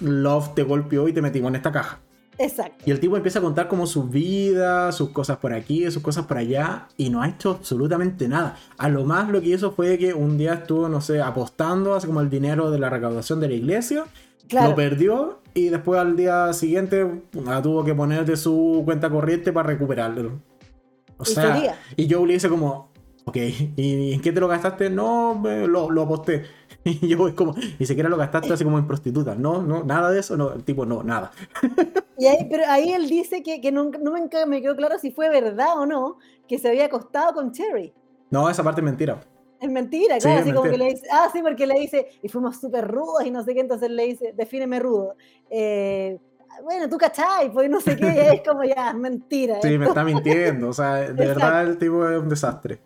Love te golpeó y te metimos en esta caja. Exacto. Y el tipo empieza a contar como su vida, sus cosas por aquí, sus cosas por allá, y no ha hecho absolutamente nada. A lo más lo que hizo fue que un día estuvo, no sé, apostando, así como el dinero de la recaudación de la iglesia, Claro. lo perdió, y después al día siguiente la tuvo que poner de su cuenta corriente para recuperarlo. O sea, y Joe le dice como, ok, ¿y en qué te lo gastaste? No, lo aposté. Y yo es como, ni siquiera lo gastaste así como en prostitutas. No, no, nada de eso. No, el tipo, no, nada. Y ahí, pero ahí él dice que, que no, no me, me quedó claro si fue verdad o no, que se había acostado con Cherry. No, esa parte es mentira. Es mentira, Sí, claro, es así como que mentira. le dice, ah, sí, porque le dice, y fuimos súper rudos y no sé qué, entonces le dice, defíneme rudo. Eh, bueno, tú cachai, pues no sé qué, es como ya, es mentira. Sí, me esto. está mintiendo. O sea, de Exacto. verdad el tipo es un desastre.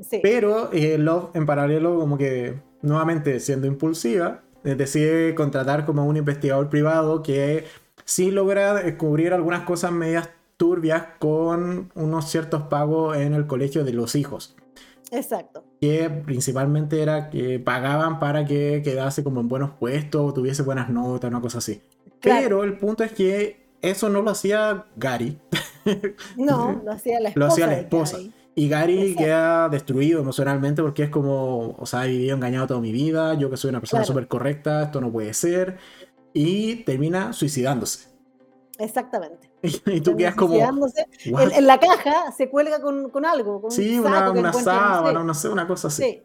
Sí, Pero eh, Love, en paralelo, como que nuevamente siendo impulsiva, eh, decide contratar como un investigador privado que sí logra descubrir algunas cosas medias turbias con unos ciertos pagos en el colegio de los hijos. exacto. Que principalmente era que pagaban para que quedase como en buenos puestos, tuviese buenas notas, una cosa así. Claro. Pero el punto es que eso no lo hacía Gary. No, lo hacía la esposa. Lo hacía la de esposa. Gary. Y Gary queda destruido emocionalmente porque es como, o sea, he vivido engañado toda mi vida, yo que soy una persona Claro. súper correcta, esto no puede ser. Y termina suicidándose. Exactamente. Y, tú quedas como. En, en la caja se cuelga con, con algo, con sí, un una, saco que una encuentra, no sé. sábana, no sé, una cosa así. Sí,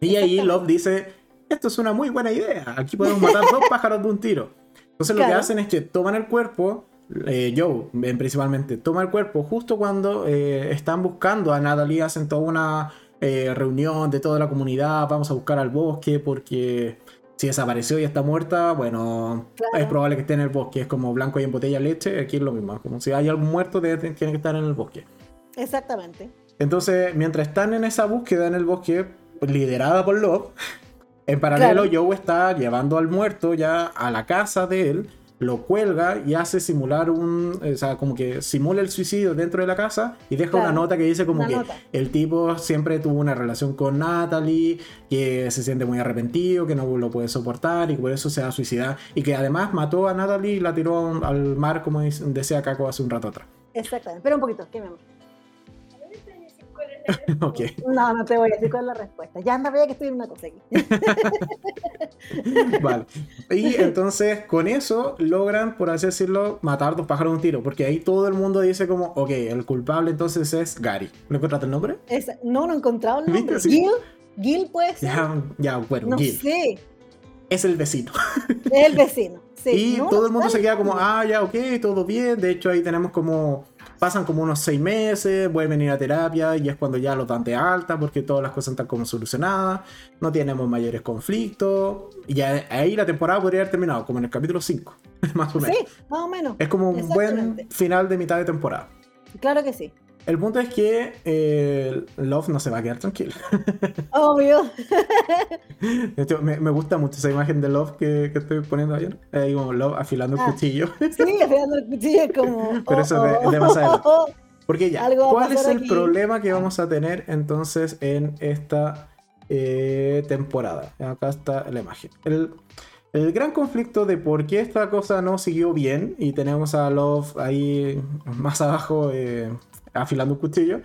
Y ahí. Love dice, esto es una muy buena idea, aquí podemos matar dos pájaros de un tiro. Entonces lo que hacen es que toman el cuerpo, eh, Joe eh, principalmente, toma el cuerpo justo cuando eh, están buscando a Natalie, hacen toda una eh, reunión de toda la comunidad, vamos a buscar al bosque porque si desapareció y está muerta, bueno, Claro. es probable que esté en el bosque, es como blanco y en botella de leche, aquí es lo mismo, como si hay algún muerto tiene que estar en el bosque. exactamente. Entonces, mientras están en esa búsqueda en el bosque, liderada por Love, en paralelo Claro. Joe está llevando al muerto ya a la casa de él, lo cuelga y hace simular un, o sea, como que simula el suicidio dentro de la casa y deja una nota que dice como que nota. el tipo siempre tuvo una relación con Natalie, que se siente muy arrepentido, que no lo puede soportar y que por eso se va a suicidar y que además mató a Natalie y la tiró al mar como decía Caco hace un rato atrás. Exactamente. Espera un poquito, que me ok. No, no te voy a decir cuál es la respuesta. Ya anda, vea que estoy en una cosa aquí. Vale. Y entonces con eso logran, por así decirlo, matar dos pájaros de un tiro. Porque ahí todo el mundo dice como, ok, el culpable entonces es Gary. ¿No encontraste el nombre? Esa- no, no he encontrado el nombre. Gil, Gil puede ser. Ya, ya bueno, no Gil. sé. Es el vecino. Es el vecino. Sí. y No, todo el mundo se queda como, ah, ya, ok, todo bien. De hecho, ahí tenemos como, pasan como unos seis meses, vuelven a ir a terapia y es cuando ya lo dan de alta porque todas las cosas están como solucionadas, no tenemos mayores conflictos. Y ya ahí la temporada podría haber terminado, como en el capítulo 5, más o menos. Sí, más o menos. Es como un buen final de mitad de temporada. Claro que sí. El punto es que eh, Love no se va a quedar tranquilo. Obvio. De hecho, me, me gusta mucho esa imagen de Love que, que estoy poniendo ayer. Ahí como Love afilando el Ah. cuchillo. Sí, afilando el cuchillo como. Pero eso es de- de más adelante. Porque ya, Algo va a ¿cuál es el aquí. problema que vamos a tener entonces en esta eh, temporada? Acá está la imagen. El, el gran conflicto de por qué esta cosa no siguió bien, y tenemos a Love ahí más abajo eh, afilando un cuchillo,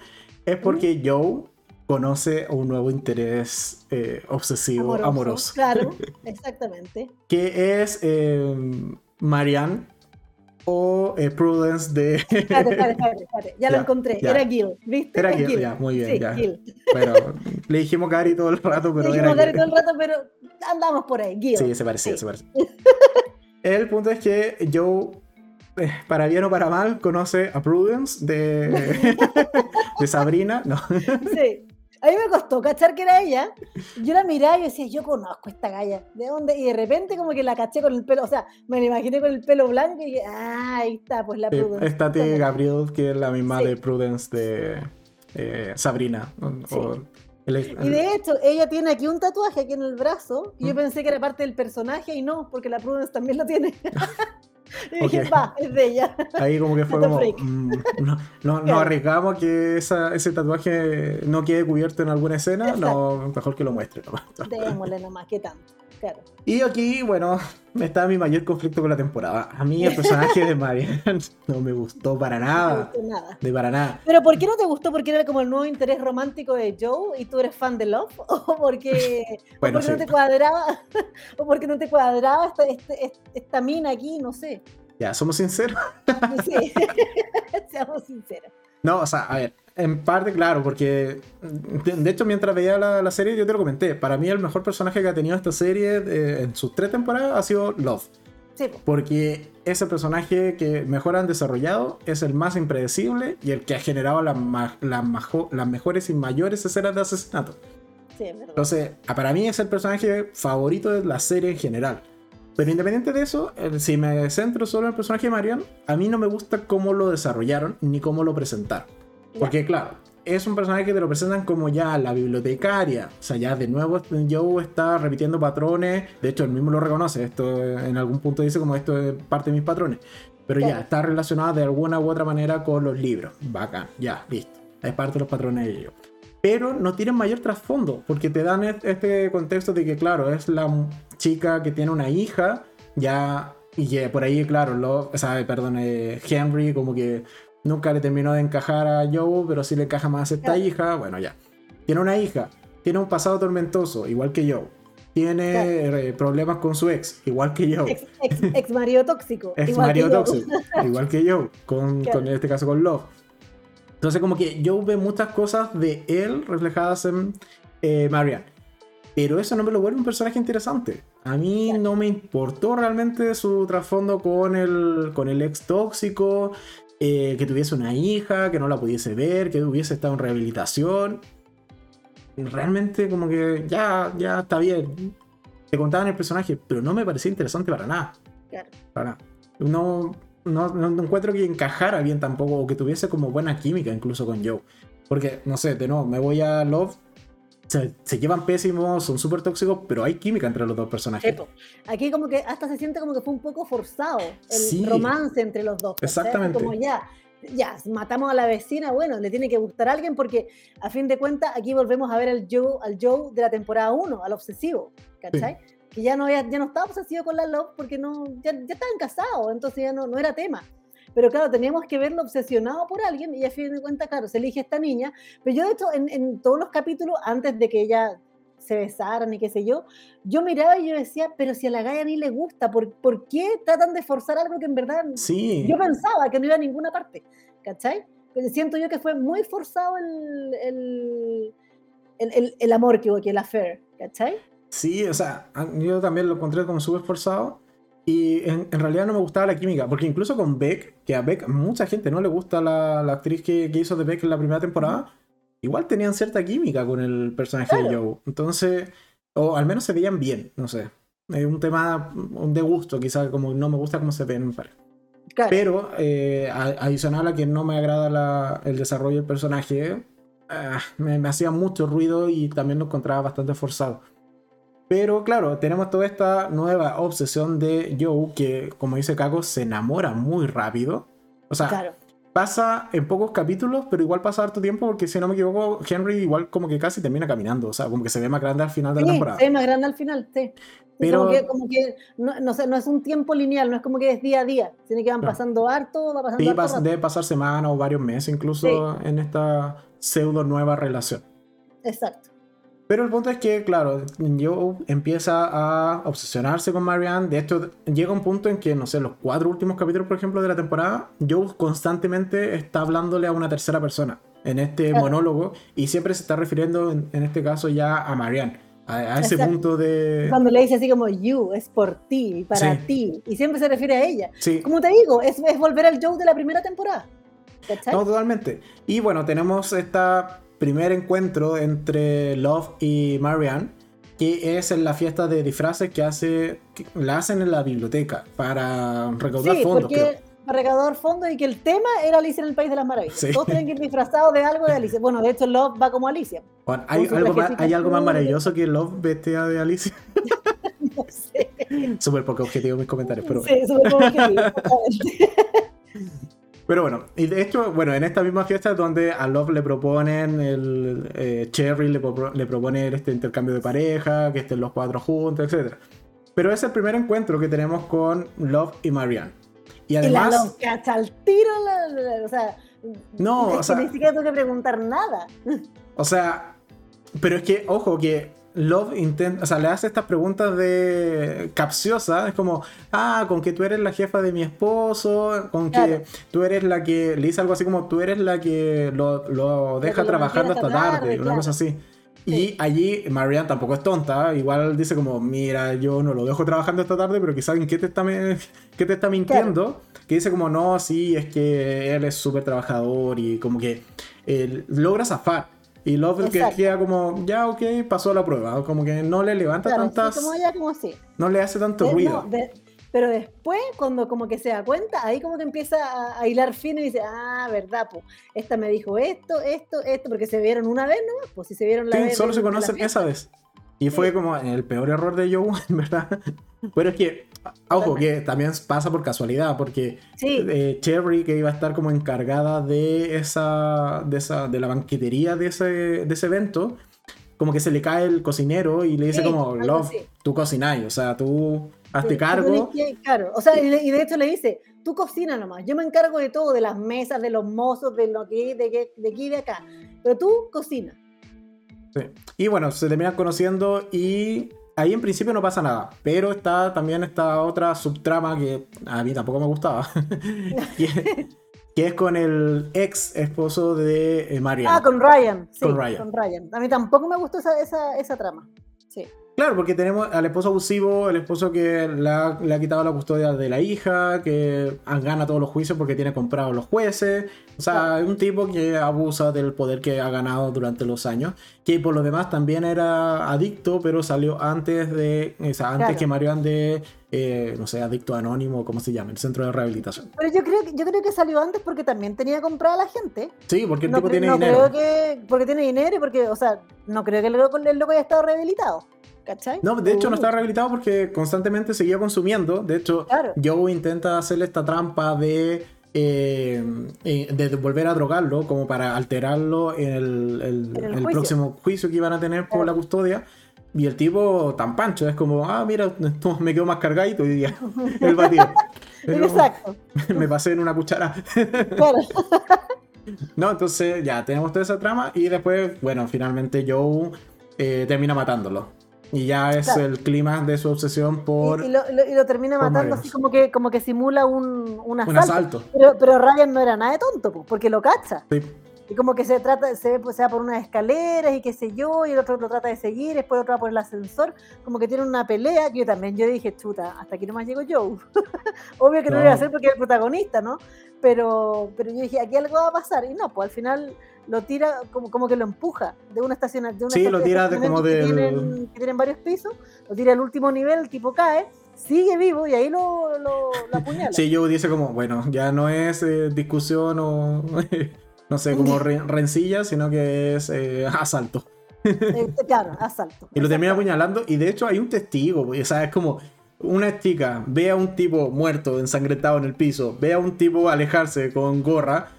es porque Joe conoce un nuevo interés eh, obsesivo, amoroso, Claro, exactamente. que es eh, Marianne o eh, Prudence de... Espérate, espérate, espérate. Ya, Ya, lo encontré. ya. Era Gil. ¿Viste? Era Gil, ya, muy bien, Sí, ya. Gil. Pero le dijimos Gary todo el rato, pero Dijimos era Gary todo el rato, pero andamos por ahí. Gil. Sí, se parecía, Sí. se parecía. El punto es que Joe, para bien o para mal, conoce a Prudence de, de Sabrina. No, Sí. A mí me costó cachar que era ella. Yo la miraba y decía, yo conozco a esta galla. ¿De dónde? Y de repente como que la caché con el pelo, o sea, me la imaginé con el pelo blanco y dije, ah, ahí está, pues la eh, Prudence. esta Exactamente. Gabriel, que es la misma Sí. de Prudence de eh, Sabrina. Sí. o el- Y de hecho, ella tiene aquí un tatuaje aquí en el brazo y yo Mm. pensé que era parte del personaje y no, porque la Prudence también lo tiene. y dije, va, es de ella. Ahí como que fue como, freak. mm, no, no, arriesgamos que esa- ese tatuaje no quede cubierto en alguna escena, no, mejor que lo muestre. nomás. Démosle nomás, ¿qué tanto? Claro. Y aquí, bueno, está mi mayor conflicto con la temporada. A mí el personaje de Marianne no me gustó para No nada. me gustó nada. De para nada. Pero ¿por qué no te gustó? ¿Porque era como el nuevo interés romántico de Joe y tú eres fan de Love? ¿O porque, o Bueno, porque sí. no te cuadraba? ¿O porque no te cuadraba esta, este- esta mina aquí? No sé. Ya, somos sinceros. No sé. Seamos sinceros. No, o sea, a ver, en parte, claro, porque de, de hecho, mientras veía la, la serie, yo te lo comenté. Para mí, el mejor personaje que ha tenido esta serie eh, en sus tres temporadas ha sido Love. Sí, po. Porque ese personaje que mejor han desarrollado es el más impredecible y el que ha generado las ma- las mejores y mayores escenas de asesinato. sí, es verdad. Entonces, para mí es el personaje favorito de la serie en general. Pero independiente de eso, si me centro solo en el personaje de Marian, a mí no me gusta cómo lo desarrollaron ni cómo lo presentaron. Ya. Porque claro, es un personaje que te lo presentan como ya la bibliotecaria. O sea, ya de nuevo Joe está repitiendo patrones. De hecho, él mismo lo reconoce. Esto en algún punto dice como esto es parte de mis patrones. Pero ya, Claro. está relacionada de alguna u otra manera con los libros. Bacán, ya, listo. Es parte de los patrones de ellos pero no tienen mayor trasfondo, porque te dan est- este contexto de que, claro, es la chica que tiene una hija, ya, y que por ahí, claro, lo, o sea, perdón, eh, Henry como que nunca le terminó de encajar a Joe, pero sí le encaja más a esta Claro. hija, bueno, ya. Tiene una hija, tiene un pasado tormentoso, igual que Joe. Tiene Claro. eh, problemas con su ex, igual que Joe. Ex, ex, ex marido tóxico. Ex igual marido tóxico, igual que yo, con, Claro. con en este caso con Love. Entonces, como que yo veo muchas cosas de él reflejadas en eh, Marianne. Pero eso no me lo vuelve un personaje interesante. A mí no me importó realmente su trasfondo con el, con el ex tóxico, eh, que tuviese una hija, que no la pudiese ver, que hubiese estado en rehabilitación. Realmente como que ya, ya está bien. Te contaban el personaje, pero no me parecía interesante para nada. Claro. Para. No, no, no, no encuentro que encajara bien tampoco, o que tuviese como buena química incluso con Joe. Porque, no sé, de nuevo, me voy a Love. Se, se llevan pésimos, son súper tóxicos, pero hay química entre los dos personajes. Epo. Aquí como que hasta se siente como que fue un poco forzado el Sí. romance entre los dos. Exactamente. Como ya, ya, matamos a la vecina, bueno, le tiene que gustar a alguien porque a fin de cuentas aquí volvemos a ver al Joe, al Joe de la temporada 1, al obsesivo, ¿cachai? Que ya no, había- ya no estaba obsesivo con la Love porque no, ya, ya estaban casados, entonces ya no, no era tema. Pero claro, teníamos que verlo obsesionado por alguien y a fin de cuentas, claro, se elige esta niña. Pero yo, de hecho, en, en todos los capítulos, antes de que ella se besaran y qué sé yo, yo miraba y yo decía, pero si a la Gaia ni le gusta, ¿por, por qué tratan de forzar algo que en verdad Sí, yo pensaba que no iba a ninguna parte? ¿Cachai? Pero siento yo que fue muy forzado el, el, el, el- amor que hubo, que el affair, ¿cachai? sí, o sea, yo también lo encontré como súper forzado. Y en, en realidad no me gustaba la química, porque incluso con Beck, que a Beck mucha gente no le gusta la, la actriz que, que hizo de Beck en la primera temporada, igual tenían cierta química con el personaje de Joe. Entonces, o al menos se veían bien, no sé. Es un tema un de gusto, quizás como no me gusta cómo se ven en pareja. Claro. Pero eh, adicional a que no me agrada la- el desarrollo del personaje, ah, me, me hacía mucho ruido y también lo encontraba bastante forzado. Pero claro, tenemos toda esta nueva obsesión de Joe que, como dice Kako, se enamora muy rápido. O sea, claro. pasa en pocos capítulos, pero igual pasa harto tiempo porque si no me equivoco, Henry igual como que casi termina caminando. O sea, como que se ve más grande al final de la temporada. se ve más grande al final, sí. Pero- Como que, como que no, no, sé, no es un tiempo lineal, no es como que es día a día, tiene que van Claro. pasando harto, va pasando Sí, harto debe pasar semanas o varios meses incluso en esta pseudo nueva relación. Exacto. Pero el punto es que, claro, Joe empieza a obsesionarse con Marianne. De hecho, llega un punto en que, no sé, los cuatro últimos capítulos, por ejemplo, de la temporada, Joe constantemente está hablándole a una tercera persona en este Claro. monólogo y siempre se está refiriendo, en, en este caso, ya a Marianne. A, a ese Exacto. punto de... Cuando le dice así como you, es por ti, para Sí. ti, y siempre se refiere a ella. Sí, Como te digo, es, es volver al Joe de la primera temporada. ¿Cachai? No, totalmente. Y bueno, tenemos este primer encuentro entre Love y Marianne, que es en la fiesta de disfraces que hace, que la hacen en la biblioteca para recaudar sí, fondos. porque para recaudar fondos y que el tema era Alicia en el País de las Maravillas. Sí. Todos tienen que ir disfrazados de algo de Alicia. Bueno, de hecho, Love va como Alicia. Bueno, ¿hay, algo más, ¿Hay algo más maravilloso que Love vestida de Alicia? No sé. Súper poco objetivo mis comentarios, pero Sí, súper como objetivo. Pero bueno, y de hecho, bueno, en esta misma fiesta es donde a Love le proponen, el eh, Cherry le, le propone este intercambio de pareja, que estén los cuatro juntos, etc. Pero es el primer encuentro que tenemos con Love y Marianne. Y Y la además, Love cacha al tiro, la- o sea, No, o sea- ni siquiera tengo que preguntar nada. o sea, pero es que, ojo, que Love intenta, o sea, le hace estas preguntas de capciosas, es como, ah, con que tú eres la jefa de mi esposo, con que tú eres la que, le dice algo así como, tú eres la que lo, lo deja trabajando hasta tarde, tarde, una claro. cosa así. Y allí Marianne tampoco es tonta, igual dice como, mira, yo no lo dejo trabajando esta tarde, pero quizás en qué te está, qué te está mintiendo. Que dice como, no, sí, es que él es súper trabajador y como que él logra zafar. Y Love el que queda como, ya, ok, pasó la prueba. Como que no le levanta Claro, tantas, sí, como ella, como así. no le hace tanto De- ruido. no, de- pero después, cuando como que se da cuenta, ahí como que empieza a, a hilar fino y dice, ah, verdad, pues, esta me dijo esto, esto, esto, porque se vieron una vez nomás, pues si se vieron la Sí, vez. solo se conocen esa vez. Y fue como el peor error de Joe, en verdad. Pero es que, ojo, que también pasa por casualidad, porque Sí, eh, Cherry, que iba a estar como encargada de esa, de esa, de la banquetería de ese, de ese evento, como que se le cae el cocinero y le dice Sí, como, Love, tú cocináis, o sea, tú hazte cargo. que- claro, o sea, y de, hecho le dice, tú cocina nomás, yo me encargo de todo, de las mesas, de los mozos, de lo que, de, de aquí y de acá, pero tú cocina. Y bueno, se terminan conociendo y ahí en principio no pasa nada. Pero está también esta otra subtrama que a mí tampoco me gustaba. que, que es con el ex esposo de eh, Marianne. Ah, con Ryan, sí, Con con Ryan. Ryan. A mí tampoco me gustó esa, esa, esa trama. Sí. Claro, porque tenemos al esposo abusivo, el esposo que le ha, le ha quitado la custodia de la hija, que gana todos los juicios porque tiene comprados los jueces. O sea, un tipo que abusa del poder que ha ganado durante los años. Que por lo demás también era adicto, pero salió antes de. O sea, antes Claro. que Marian de. eh, no sé, adicto anónimo, ¿cómo se llama? El centro de rehabilitación. Pero yo creo, que- yo creo que salió antes porque también tenía comprada la gente. Sí, porque el no tipo tiene no dinero. creo que. Porque tiene dinero y porque, o sea, no creo que el loco, el loco haya estado rehabilitado. ¿Cachai? No, de hecho no Uh, estaba rehabilitado porque constantemente seguía consumiendo. De hecho, Claro. Joe intenta hacerle esta trampa de, eh, eh, de volver a drogarlo como para alterarlo en el, el- En el el juicio. próximo juicio que iban a tener por Claro. la custodia. Y el tipo tan pancho, es como, ah, mira, me quedo más cargadito hoy día. El batido. Exacto. me pasé en una cuchara. Claro. No, entonces ya tenemos toda esa trama y después, bueno, finalmente Joe eh, termina matándolo. Y ya es Claro. el clima de su obsesión por Y, y lo, lo- y lo termina matando así como que, como que simula un, un asalto. un asalto. Pero, pero Ryan no era nada de tonto, po, porque lo cacha. Sí. Y como que se trata, se, ve, pues, se va por unas escaleras y qué sé yo, y el otro lo trata de seguir, después el otro va por el ascensor, como que tiene una pelea, que yo también, yo dije, chuta, hasta aquí nomás llegó Joe. Obvio que no, lo iba a No. hacer porque es el protagonista, ¿no? Pero, pero yo dije, aquí algo va a pasar, y no, pues al final lo tira, como, como que lo empuja de una estación de una Sí, lo estación- tira de como estacionamiento que tienen, que tienen varios pisos, lo tira al último nivel, el tipo cae, sigue vivo y ahí lo, lo, lo apuñala. Sí, Joe dice como, bueno, ya no es eh, discusión o, no sé, como re- rencilla, sino que es eh, asalto. Eh, claro, asalto. Y lo termina apuñalando y de hecho hay un testigo, o sea, es como una chica ve a un tipo muerto, ensangrentado en el piso, ve a un tipo alejarse con gorra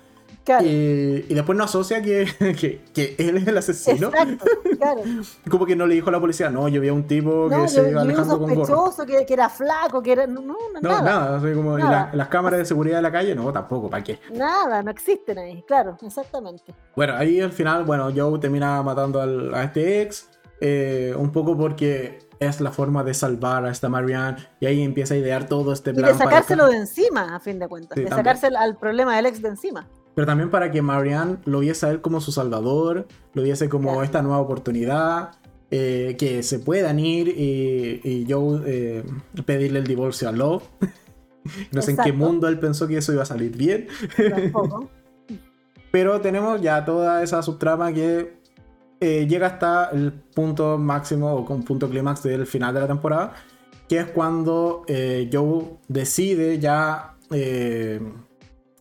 Claro. y, y después no asocia que, que, que él es el asesino. Exacto, claro. Como que no le dijo a la policía, no, yo vi a un tipo que No, se yo, iba yo vi un alejando con sospechoso que, que era flaco, que era. No, no, No, nada, nada, así como, y Nada. la- las cámaras de seguridad de la calle, no, tampoco, ¿para qué? Nada, no existen ahí, claro, exactamente. Bueno, ahí al final, bueno, Joe termina matando al- a este ex, eh, un poco porque es la forma de salvar a esta Marianne, y ahí empieza a idear todo este Y plan. de para- sacárselo de encima, a fin de cuentas. Sí, de también. al, al problema del ex de encima. Pero también para que Marianne lo viese a él como su salvador, lo viese como Claro. esta nueva oportunidad, eh, que se puedan ir y, y Joe eh, pedirle el divorcio a Love. no sé en qué mundo él pensó que eso iba a salir bien. Pero tenemos ya toda esa subtrama que eh, llega hasta el punto máximo o con punto clímax del final de la temporada, que es cuando eh, Joe decide ya eh,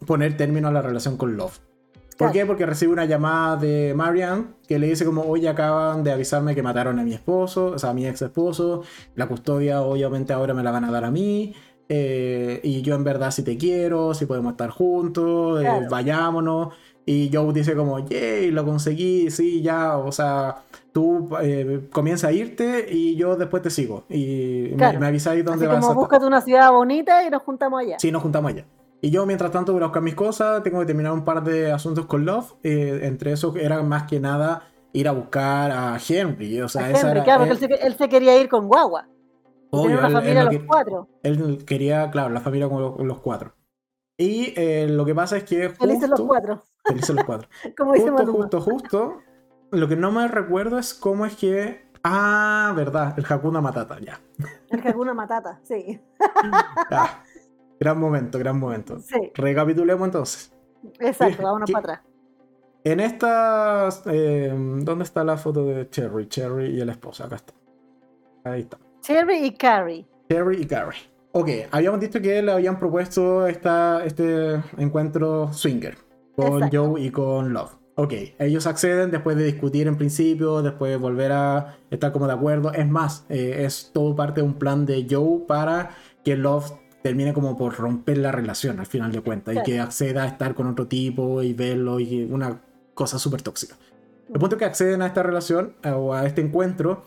poner término a la relación con Love. ¿Por Claro. qué? Porque recibe una llamada de Marianne que le dice como, oye, acaban de avisarme que mataron a mi esposo, o sea, a mi ex esposo, la custodia obviamente ahora me la van a dar a mí, eh, y yo en verdad si te quiero, si podemos estar juntos, eh, Claro. vayámonos. Y Joe dice como, yay, lo conseguí, sí, ya, o sea, tú eh, comienza a irte y yo después te sigo. Y me- Claro. me, avisáis dónde Así vas a como estar. búscate una ciudad bonita y nos juntamos allá. Sí, nos juntamos allá. Y yo, mientras tanto, voy a buscar mis cosas. Tengo que terminar un par de asuntos con Love. eh, entre esos era más que nada ir a buscar a Henry. O sea, A esa Henry, era. claro, porque él, él se, él se quería ir con guagua. obvio, tener una él- él familia no los que- cuatro. él quería, claro, la familia con los, con los cuatro. Y eh, lo que pasa es que. Felices los cuatro. Felices los cuatro. Como dice Justo, Maluma. justo, justo. Lo que no me recuerdo es cómo es que. Ah, verdad, el Hakuna Matata, ya. El Hakuna Matata, sí. Ah, gran momento, gran momento. Sí, Recapitulemos entonces. exacto, vámonos ¿Qué- para atrás. En estas. eh, ¿Dónde está la foto de Cherry? Cherry y el esposo. Acá está. Ahí está. Cherry y Carrie. Cherry y Carrie. Ok, habíamos dicho que le habían propuesto esta, este encuentro swinger con Exacto. Joe y con Love. Ok, ellos acceden después de discutir en principio, después de volver a estar como de acuerdo. Es más, eh, es todo parte de un plan de Joe para que Love termine como por romper la relación al final de cuentas Claro. y que acceda a estar con otro tipo y verlo y una cosa súper tóxica. El punto es que acceden a esta relación eh, o a este encuentro.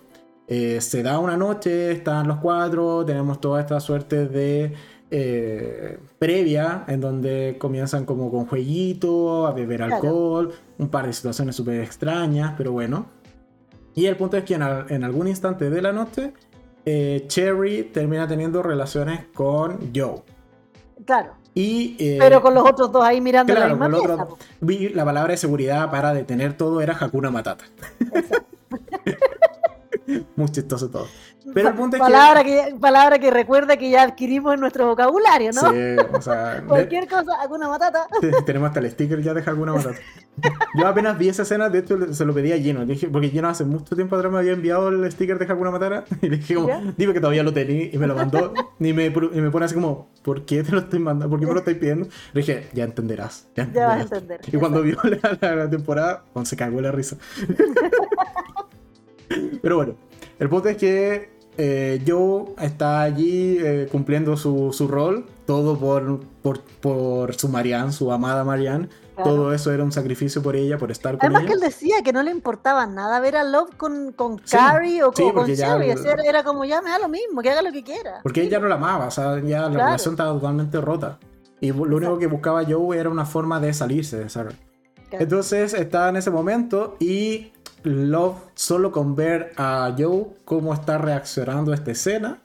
eh, se da una noche, están los cuatro, tenemos toda esta suerte de eh, previa en donde comienzan como con jueguito, a beber Claro. alcohol, un par de situaciones súper extrañas, pero bueno. Y el punto es que en algún instante de la noche, eh, Cherry termina teniendo relaciones con Joe. Claro. Y, eh, Pero con los otros dos ahí mirando claro, la misma con el pieza. otro- po. vi la palabra de seguridad para detener todo era Hakuna Matata. Muy chistoso todo. Pero el punto es palabra que... Palabra que recuerda que ya adquirimos en nuestro vocabulario, ¿no? Sí, o sea... Cualquier cosa, alguna matata. Tenemos hasta el sticker ya de alguna matata. Yo apenas vi esa escena, de hecho se lo pedí a Gino, dije, porque Gino hace mucho tiempo atrás me había enviado el sticker de Hakuna Matata y le dije como, dime que todavía lo tenía y me lo mandó y me, y me pone así como, ¿por qué te lo estoy mandando? ¿Por qué me lo estoy pidiendo? Le dije, ya entenderás. Ya, ya vas a entender. Y cuando vio la, la, temporada, se cagó la risa. Pero bueno, el punto es que eh, Joe está allí eh, cumpliendo su, su, rol, todo por, por, por, su Marianne, su amada Marianne. Todo eso era un sacrificio por ella, por estar con Además ella. que él decía que no le importaba nada ver a Love con, con Carrie o con, Sherry. Era como ya me da lo mismo, que haga lo que quiera. Porque ella no la amaba, o sea, ya la relación estaba totalmente rota. Y lo único que buscaba Joe era una forma de salirse, ¿sabes? Entonces está en ese momento y Love, solo con ver a Joe cómo está reaccionando a esta escena,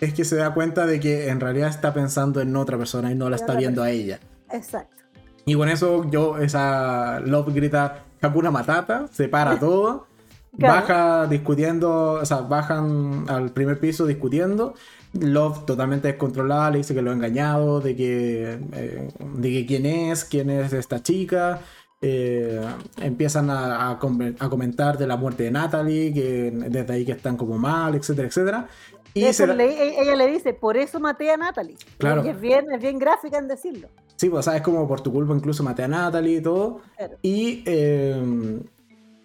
es que se da cuenta de que en realidad está pensando en otra persona y no la está viendo a ella. Exacto. Y con eso yo, esa Love grita Hakuna Matata, se para todo, baja discutiendo, o sea, bajan al primer piso discutiendo. Love totalmente descontrolada, le dice que lo ha engañado, de que, eh, de que quién es, quién es esta chica. Eh, empiezan a, a, comentar de la muerte de Natalie, que desde ahí que están como mal, etcétera, etcétera. Y le, ella le dice, por eso maté a Natalie. Claro. Y es bien, es bien gráfica en decirlo. Sí, pues sabes como por tu culpa incluso maté a Natalie y todo. Claro. Y eh,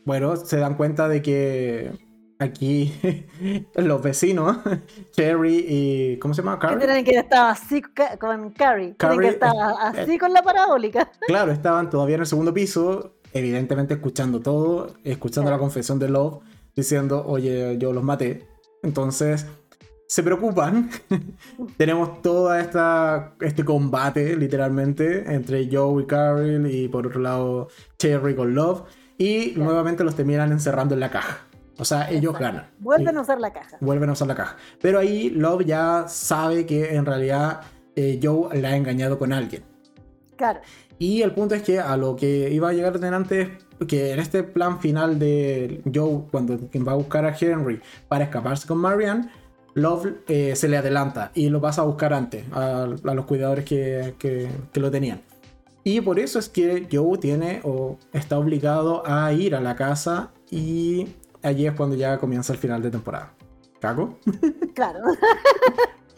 bueno, se dan cuenta de que aquí los vecinos, Cherry y. ¿Cómo se llama? Carrie. Que tienen que estar así con Carrie. Tienen que estar así con la parabólica. Claro, estaban todavía en el segundo piso, evidentemente escuchando todo, escuchando la confesión de Love, diciendo, oye, yo los maté. Entonces. Se preocupan. Tenemos todo este combate, literalmente, entre Joe y Carrie y por otro lado Cherry con Love. Y nuevamente los terminan encerrando en la caja. O sea, ellos ganan. Vuelven a usar la caja. Vuelven a usar la caja. Pero ahí Love ya sabe que en realidad eh, Joe la ha engañado con alguien. Claro. Y el punto es que a lo que iba a llegar delante que en este plan final de Joe, cuando va a buscar a Henry para escaparse con Marianne, Love eh, se le adelanta y lo pasa a buscar antes a, a los cuidadores que, que, que, lo tenían. Y por eso es que Joe tiene o está obligado a ir a la casa y allí es cuando ya comienza el final de temporada. ¿Cago? Claro.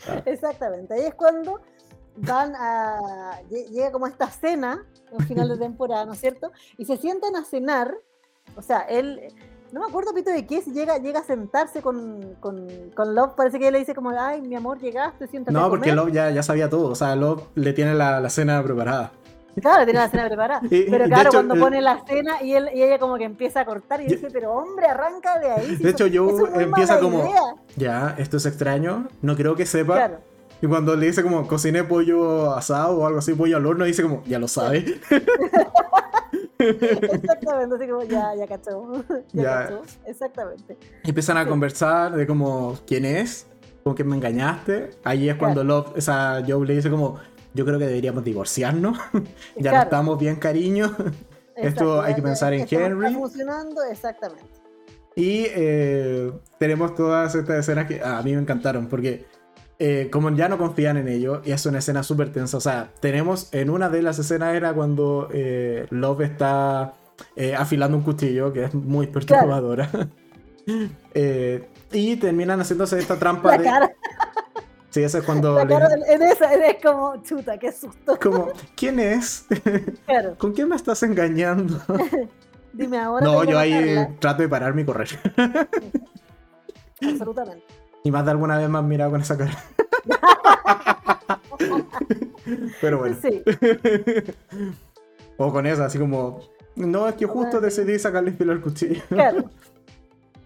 claro. Exactamente. Ahí es cuando van a. llega como esta cena, al final de temporada, ¿no es cierto? Y se sientan a cenar. O sea, él. No me acuerdo, Pito, de qué si llega, llega a sentarse con, con, con, Love. Parece que él le dice como, ay, mi amor, llegaste, siéntate No, a porque comer. Love ya, ya sabía todo. O sea, Love le tiene la, la cena preparada. Claro, tiene la cena preparada. Y- pero claro, hecho, cuando el- pone la cena y, él, y ella como que empieza a cortar y Yo- dice, pero hombre, arranca de ahí. si De hecho, es muy empieza como- idea". Ya, esto es extraño. No creo que sepa. Claro, Y cuando le dice como cociné pollo asado o algo así, pollo al horno, dice como, ya lo sabe. exactamente, así como ya, ya cachó. Ya, Ya. cachó, exactamente. Y empiezan a conversar de como, ¿quién es? ¿Con quién me engañaste? Ahí es cuando Love, o sea, Joe le dice como, yo creo que deberíamos divorciarnos. ya no estamos bien, cariño. Esto hay que pensar en esto no está Henry. funcionando, exactamente. Y eh, tenemos todas estas escenas que a mí me encantaron porque eh, como ya no confían en ello y es una escena súper tensa, o sea, tenemos en una de las escenas era cuando eh, Love está afilando un cuchillo que es muy perturbadora. Y terminan haciéndose esta trampa La de... cara, Sí, eso es cuando... le- en esa es como, chuta, qué susto. Como, ¿quién es? Claro, ¿Con quién me estás engañando? dime ahora. no, yo ahí trato de pararme y correr. Absolutamente. Y más de alguna vez me han mirado con esa cara. Pero bueno. Sí, O con esa, así como. No, es que justo Ah, decidí sacarle el filo al cuchillo. claro.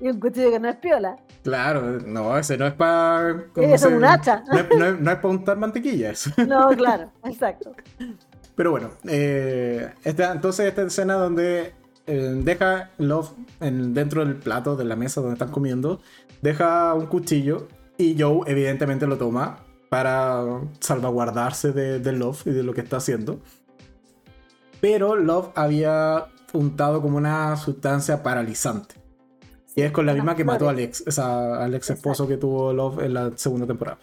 Y un cuchillo que no es piola. Claro, no, ese no es para. Eso es un hacha. No es, no es- no es para untar mantequilla eso. No, claro, exacto. Pero bueno, eh, esta- entonces esta escena donde eh, deja Love en- dentro del plato de la mesa donde están comiendo, deja un cuchillo y Joe evidentemente lo toma para salvaguardarse de, de Love y de lo que está haciendo. Pero Love había untado como una sustancia paralizante. Y es con la misma que mató a. Alex, esa, al ex esposo que tuvo Love en la segunda temporada.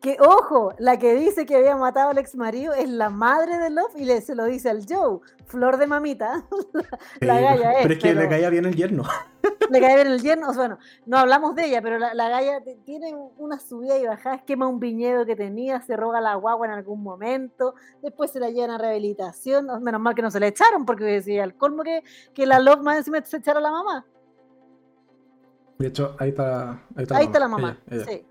Que ojo, la que dice que había matado al ex marido es la madre de Love y le, se lo dice al Joe. Flor de mamita. La galla es, Pero es que le caía bien el yerno. Le cae bien el yerno. o sea, bueno, no hablamos de ella, pero la, la galla tiene una subida y bajada. Quema un viñedo que tenía, se roba la guagua en algún momento. Después se la llevan a rehabilitación. no, Menos mal que no se la echaron, porque decía al colmo que, que la Love más encima se echara a la mamá. De hecho, ahí está, ahí está Ahí está la mamá. Ella, ella. Sí.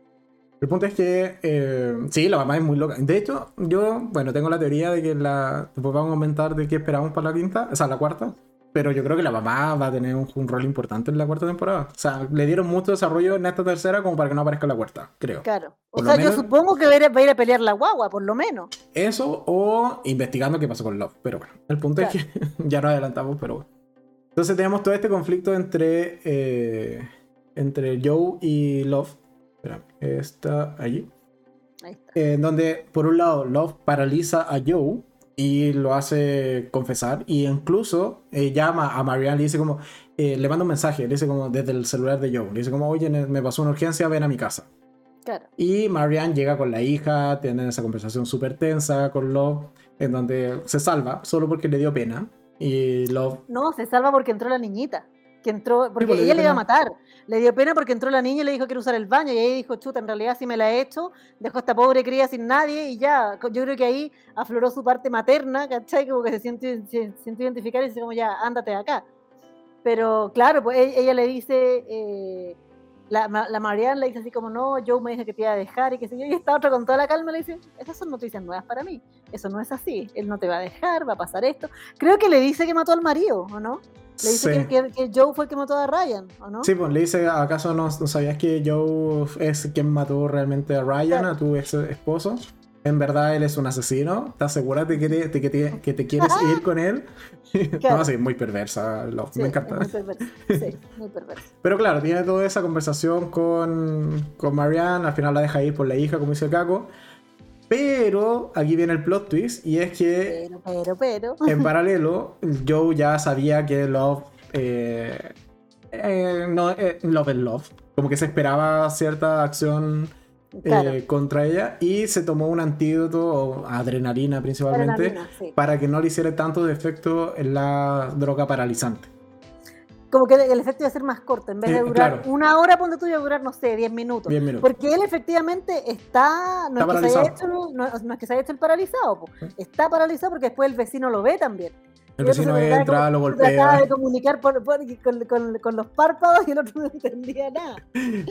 El punto es que, eh, sí, la mamá es muy loca. De hecho, yo, bueno, tengo la teoría de que la. Después vamos a comentar de qué esperamos para la quinta, o sea, la cuarta. Pero yo creo que la mamá va a tener un, un rol importante en la cuarta temporada. O sea, le dieron mucho desarrollo en esta tercera como para que no aparezca en la cuarta, creo. Claro. O Por sea, yo supongo que va a, ir a, va a ir a pelear la guagua, por lo menos. Eso o investigando qué pasó con Love. Pero bueno, el punto es que ya nos adelantamos, pero bueno. Entonces tenemos todo este conflicto entre, eh, entre Joe y Love. Espera, está allí. Ahí está. eh, en donde por un lado Love paraliza a Joe y lo hace confesar y incluso eh, llama a Marianne y dice como eh, le manda un mensaje le dice como desde el celular de Joe le dice como oye me pasó una urgencia ven a mi casa Claro. y Marianne llega con la hija tienen esa conversación súper tensa con Love en donde se salva solo porque le dio pena y Love No, se salva porque entró la niñita. Que entró, porque pues, le ella le iba a matar. Le dio pena porque entró la niña y le dijo quiero usar el baño. Y ella dijo, chuta, en realidad si me la he hecho, dejo a esta pobre cría sin nadie y ya. Yo creo que ahí afloró su parte materna, ¿cachai? Como que se siente, se sintió identificar y dice como ya, ándate de acá. Pero claro, pues e- ella le dice, eh, la, la Marianne le dice así como, no, Joe me dijo que te iba a dejar y que sé yo. Y esta otra con toda la calma le dice, esas son noticias nuevas para mí. Eso no es así. Él no te va a dejar, va a pasar esto. Creo que le dice que mató al marido, ¿o no? Le dice Sí. que, que- Joe fue el que mató a Ryan, ¿o no? Sí, pues le dice, ¿acaso no, no sabías que Joe es quien mató realmente a Ryan, Claro. a tu ex esposo? En verdad él es un asesino. ¿Estás segura de que te, que te, que te quieres ir con él? Claro. No, sí, muy perversa, Love, Sí, me encanta. muy perverso. Sí, muy perverso. Pero claro, tiene toda esa conversación con, con Marianne, al final la deja ir por la hija, como dice Kako. Pero aquí viene el plot twist, y es que Pero, pero, pero. en paralelo, Joe ya sabía que Love. eh, eh, no, eh, Love es Love. Como que se esperaba cierta acción Claro. contra ella y se tomó un antídoto, o adrenalina principalmente, Adrenalina, sí. para que no le hiciera tanto de efecto en la droga paralizante. Como que el efecto iba a ser más corto. En vez de Sí, durar claro. una hora, ponte tú, iba a durar, no sé, 10 minutos. 10 minutos. Porque él efectivamente está. No, Está es que se haya hecho, no, no es que se haya hecho el paralizado, po. está paralizado porque después el vecino lo ve también. El vecino entra, lo se trataba golpea. de comunicar por- por- con, con- con los párpados y el otro no entendía nada.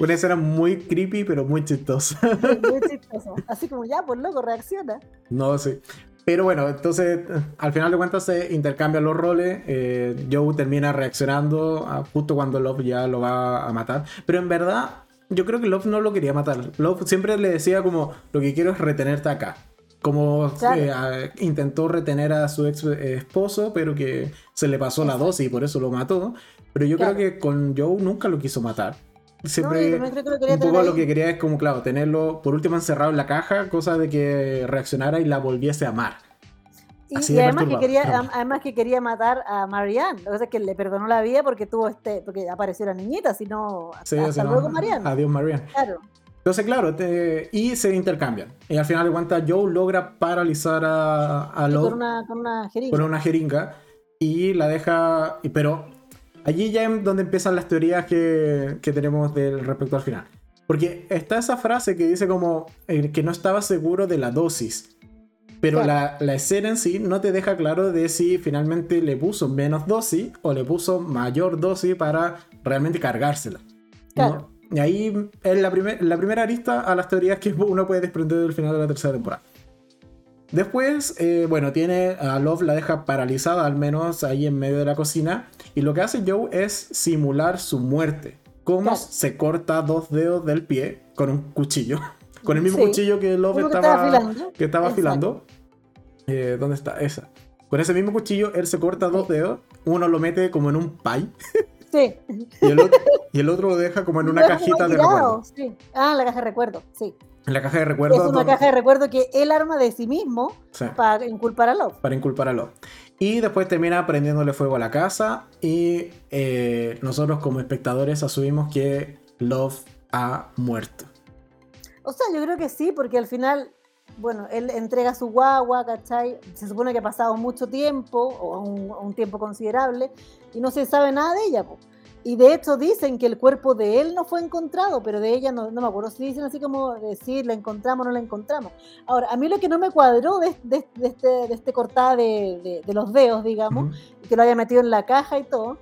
Una escena muy creepy, pero muy chistosa. Muy chistoso. Así como ya, pues loco, reacciona. No sé. Pero bueno, entonces al final de cuentas se intercambian los roles. eh, Joe termina reaccionando a- justo cuando Love ya lo va a matar. Pero en verdad, yo creo que Love no lo quería matar. Love siempre le decía como, lo que quiero es retenerte acá. Como Claro. eh, a- intentó retener a su ex eh, esposo, pero que se le pasó la dosis y por eso lo mató. Pero yo Claro. creo que con Joe nunca lo quiso matar. No, Siempre creo que lo un poco lo que quería es como, claro, tenerlo por último encerrado en la caja, cosa de que reaccionara y la volviese a amar. Y, Así y de además, que quería, además que quería matar a Marianne. Lo que pasa es que le perdonó la vida porque tuvo este, porque apareció la niñita, si no, Sí, hasta no, luego Marianne. Adiós, Marianne. Claro. Entonces, claro, te- y se intercambian. Y al final de cuentas, Joe logra paralizar a, a con una, con una jeringa. con una jeringa y la deja. Pero allí ya es donde empiezan las teorías que, que tenemos del respecto al final. Porque está esa frase que dice como eh, que no estaba seguro de la dosis. Pero Claro. la, la escena en sí no te deja claro de si finalmente le puso menos dosis o le puso mayor dosis para realmente cargársela. Y ahí es la, primer- la primera arista a las teorías que uno puede desprender del final de la tercera temporada. Después, eh, bueno, tiene a Love la deja paralizada, al menos ahí en medio de la cocina. Y lo que hace Joe es simular su muerte. Como Claro. se corta dos dedos del pie con un cuchillo. Con el mismo Sí. cuchillo que Love que estaba, afilando. que estaba afilando. Eh, ¿Dónde está? Esa. Con ese mismo cuchillo, él se corta dos dedos. Uno lo mete como en un pie. Sí. Y el otro, y el otro lo deja como en una cajita de recuerdo. sí. Ah, la caja de recuerdo, sí. La caja de Es recuerdo. una donde- caja de recuerdo que él arma de sí mismo Sí. para inculpar a Love. para inculpar a Love. Y después termina prendiéndole fuego a la casa y eh, nosotros como espectadores asumimos que Love ha muerto. O sea, yo creo que sí, porque al final, bueno, él entrega su guagua, ¿cachai? Se supone que ha pasado mucho tiempo, o un, un tiempo considerable, y no se sabe nada de ella, po. Y de hecho dicen que el cuerpo de él no fue encontrado, pero de ella no, no me acuerdo si dicen así como decir, la encontramos o no la encontramos. Ahora, a mí lo que no me cuadró de, de, de este, de este cortada de, de, los dedos, digamos, que lo haya metido en la caja y todo,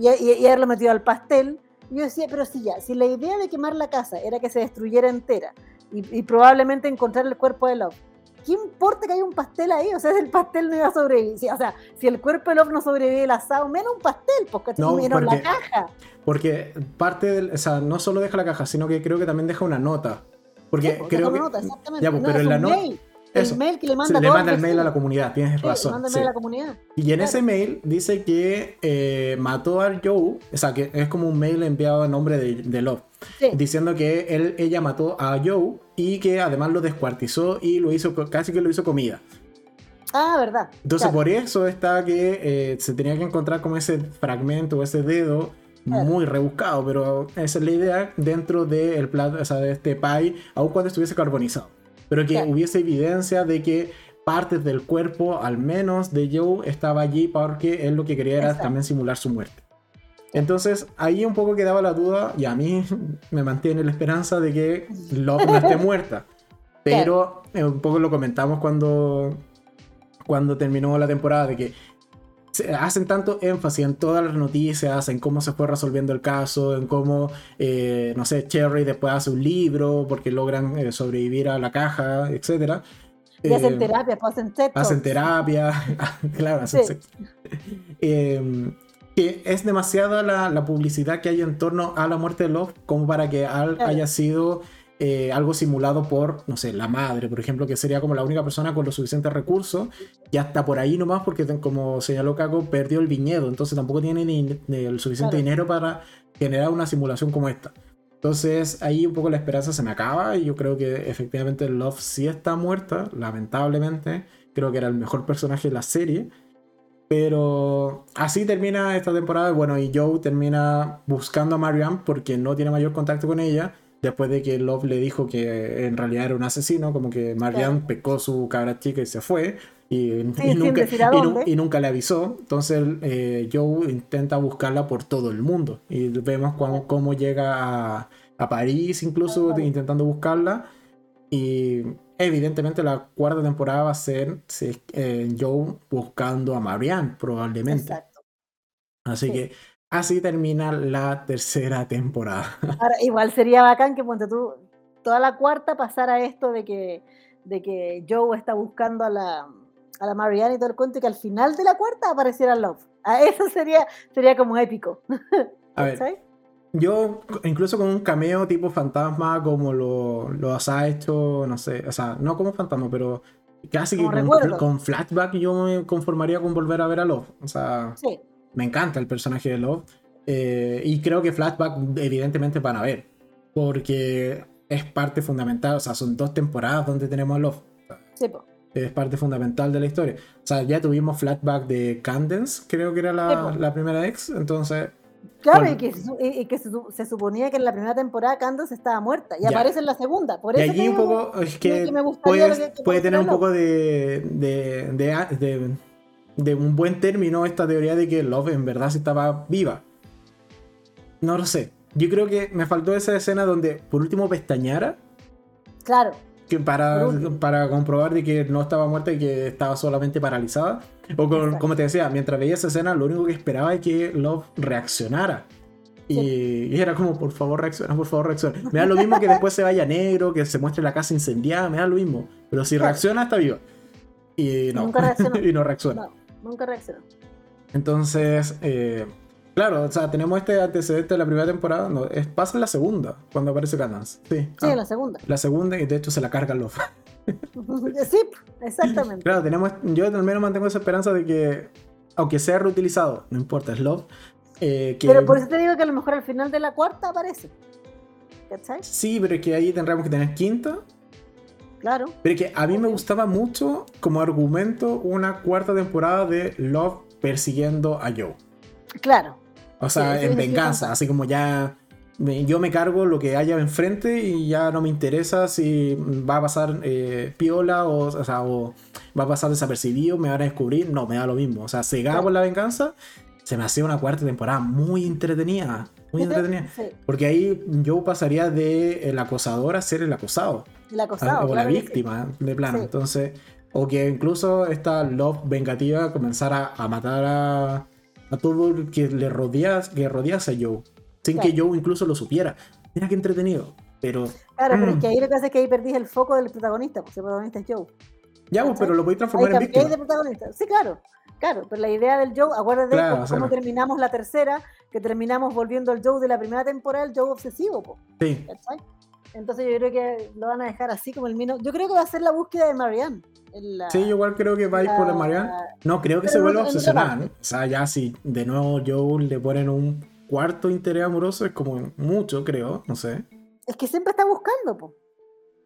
y, y, y haberlo metido al pastel, yo decía, pero si ya, si la idea de quemar la casa era que se destruyera entera y, y probablemente encontrar el cuerpo de Love, ¿qué importa que haya un pastel ahí? O sea, el pastel no iba a sobrevivir. O sea, si el cuerpo de Love no sobrevive el asado, menos un pastel, porque No, porque- la caja. Porque parte del. O sea, no solo deja la caja, sino que creo que también deja una nota. Porque Sí, pues, creo que. una nota, exactamente. Ya, pues, No, pero en la nota. Eso. El mail que le manda, le el mail a la comunidad, tienes Sí, razón. manda el sí. mail a la comunidad. Y en Claro. ese mail dice que eh, mató a Joe, o sea, que es como un mail enviado a nombre de, de Love, Sí, diciendo que él, ella mató a Joe y que además lo descuartizó y lo hizo, casi que lo hizo comida. Ah, verdad. Entonces claro. por eso está que eh, se tenía que encontrar como ese fragmento, ese dedo Claro. muy rebuscado, pero esa es la idea dentro del plato, o sea, de este pie, aun cuando estuviese carbonizado. Pero que hubiese evidencia de que partes del cuerpo, al menos de Joe, estaba allí porque él lo que quería era Exacto. también simular su muerte. Entonces ahí un poco quedaba la duda y a mí me mantiene la esperanza de que Love no esté muerta. Pero eh, un poco lo comentamos cuando, cuando terminó la temporada de que hacen tanto énfasis en todas las noticias, en cómo se fue resolviendo el caso, en cómo, eh, no sé, Cherry después hace un libro porque logran eh, sobrevivir a la caja, etc. Y hacen terapia, pues hacen Eh, Hacen terapia, claro, hacen Sí. sexo. Eh, que es demasiada la, la publicidad que hay en torno a la muerte de Love como para que al- Claro. haya sido eh, algo simulado por, no sé, la madre, por ejemplo, que sería como la única persona con los suficientes recursos y hasta por ahí nomás porque como señaló Caco, perdió el viñedo, entonces tampoco tiene ni, ni el suficiente Claro. dinero para generar una simulación como esta. Entonces ahí un poco la esperanza se me acaba y yo creo que efectivamente Love sí está muerta, lamentablemente. Creo que era el mejor personaje de la serie. Pero así termina esta temporada. Bueno, y Joe termina buscando a Marianne porque no tiene mayor contacto con ella. Después de que Love le dijo que en realidad era un asesino, como que Marianne Claro. pecó su cabra chica y se fue. Y, y sin nunca, y y nunca le avisó. Entonces eh, Joe intenta buscarla por todo el mundo. Y vemos cómo, cómo llega a, a París, incluso intentando buscarla. Y evidentemente la cuarta temporada va a ser sí, eh, Joe buscando a Marianne, probablemente. Exacto. Así Sí. que así termina la tercera temporada. Ahora, igual sería bacán que ponte tú, toda la cuarta pasara esto de que, de que Joe está buscando a la, a la Marianne y todo el cuento y que al final de la cuarta apareciera Love. Ah, Eso sería, sería como épico. A ver, yo incluso con un cameo tipo fantasma como lo, lo ha hecho, no sé, o sea, no como fantasma, pero casi que con, con flashback yo me conformaría con volver a ver a Love. O sea, Sí, me encanta el personaje de Love. eh, y creo que flashback evidentemente van a ver. Porque es parte fundamental. O sea, son dos temporadas donde tenemos a Love. sí, po. Es parte fundamental de la historia. O sea, ya tuvimos flashback de Candence, creo que era la, la primera ex. Entonces, Claro, y que, y- y que se, su- se suponía que en la primera temporada Candace estaba muerta y Ya. aparece en la segunda. Por y eso allí te un poco es que- me puede, que- puede tener un poco de, de, de, de- de un buen término esta teoría de que Love en verdad sí estaba viva. No lo sé. Yo creo que me faltó esa escena donde por último pestañara Claro, que para, para comprobar de que no estaba muerta y que estaba solamente paralizada. O con- como te decía, mientras veía esa escena, lo único que esperaba es que Love reaccionara. Y, y era como, por favor, reacciona, por favor, reacciona. Me da lo mismo que después se vaya negro, que se muestre la casa incendiada, me da lo mismo. Pero si reacciona, está viva. Y no. Nunca y no reacciona. no, nunca reaccionó. Entonces, eh, claro, o sea, tenemos este antecedente de la primera temporada. No, es, pasa en la segunda, cuando aparece Canance. Sí, Sí, ah, en la segunda. la segunda, y de hecho se la carga Love. sí, exactamente. Claro, tenemos, yo al menos mantengo esa esperanza de que, aunque sea reutilizado, no importa, es Love. eh, que, Pero por eso te digo que a lo mejor al final de la cuarta aparece. ¿Cachai? Sí, pero es que ahí tendríamos que tener quinta. Claro. Pero es que a mí me gustaba mucho como argumento una cuarta temporada de Love persiguiendo a Joe. Claro. O sea, Sí, en venganza, sí. así como ya me- yo me cargo lo que haya enfrente y ya no me interesa si va a pasar eh, piola o, o sea, o va a pasar desapercibido, me van a descubrir, no, me da lo mismo. O sea, por la venganza, se me hacía una cuarta temporada muy entretenida, muy entretenida. Sí, Porque ahí Joe pasaría de el acosador a ser el acosado. El acosado. O la claro que sí. víctima de plano. Sí. Entonces, o que incluso esta Love vengativa comenzara a matar a, a todo el que le rodea, que rodease a Joe, sin que Claro. Joe incluso lo supiera. Mira qué entretenido. Pero Claro, pero Mm. es que ahí lo que hace es que ahí perdís el foco del protagonista, porque el protagonista es Joe. ya, pues, ¿Cachai? pero lo podéis Ahí transformar en cambiáis de víctima. protagonista. Sí, claro. Claro, pero la idea del Joe, acuérdate Claro, cómo, o sea, cómo no. terminamos la tercera, que terminamos volviendo al Joe de la primera temporada, el Joe obsesivo, po, Sí, ¿cachai? Entonces yo creo que lo van a dejar así como el mino. Yo creo que va a ser la búsqueda de Marianne. la- sí, igual creo que va a ir por el Marianne. No creo que se no- vuelva a en otra obsesionar. parte. ¿no? O sea, ya si de nuevo Joe le ponen un cuarto interés amoroso, es como mucho, creo. No sé. Es que siempre está buscando, po,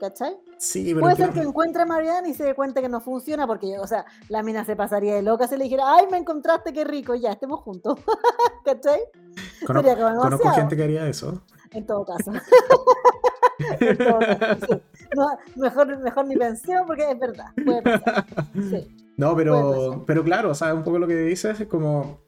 ¿cachai? Sí, pero Puede ser que encuentre a Marianne y se dé cuenta que no funciona, porque, o sea, la mina se pasaría de loca si le dijera, ay, me encontraste, qué rico, ya, estemos juntos. ¿Cachai? Conozco, sería conozco gente que haría eso. En todo caso. No, mejor, mejor ni pensión porque es verdad. Puede pasar. Sí. No, pero, pasar. pero claro, o sea, un poco lo que dices es como.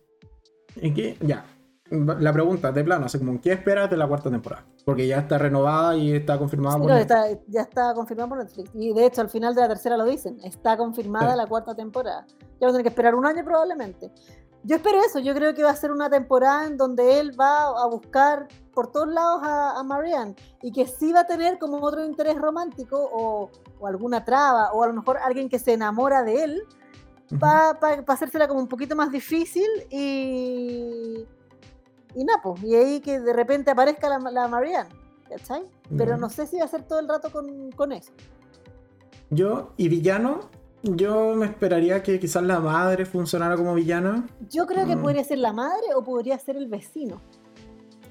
¿En qué? Ya. La pregunta, de plano, así como, ¿qué esperas de la cuarta temporada? Porque ya está renovada y está confirmada Sí, por no, está- ya está confirmado por Netflix. Y de hecho, al final de la tercera lo dicen. Está confirmada Sí. la cuarta temporada. Ya vamos a tener que esperar un año probablemente. Yo espero eso. Yo creo que va a ser una temporada en donde él va a buscar por todos lados a, a Marianne. Y que sí va a tener como otro interés romántico o, o alguna traba. O a lo mejor alguien que se enamora de él. Para hacérsela como un poquito más difícil y. Y nada, pues, y ahí que de repente aparezca la, la Marianne, ¿cachai? Pero no sé si va a ser todo el rato con, con eso. Yo, y villano, yo me esperaría que quizás la madre funcionara como villana. Yo creo que Mm. podría ser la madre o podría ser el vecino,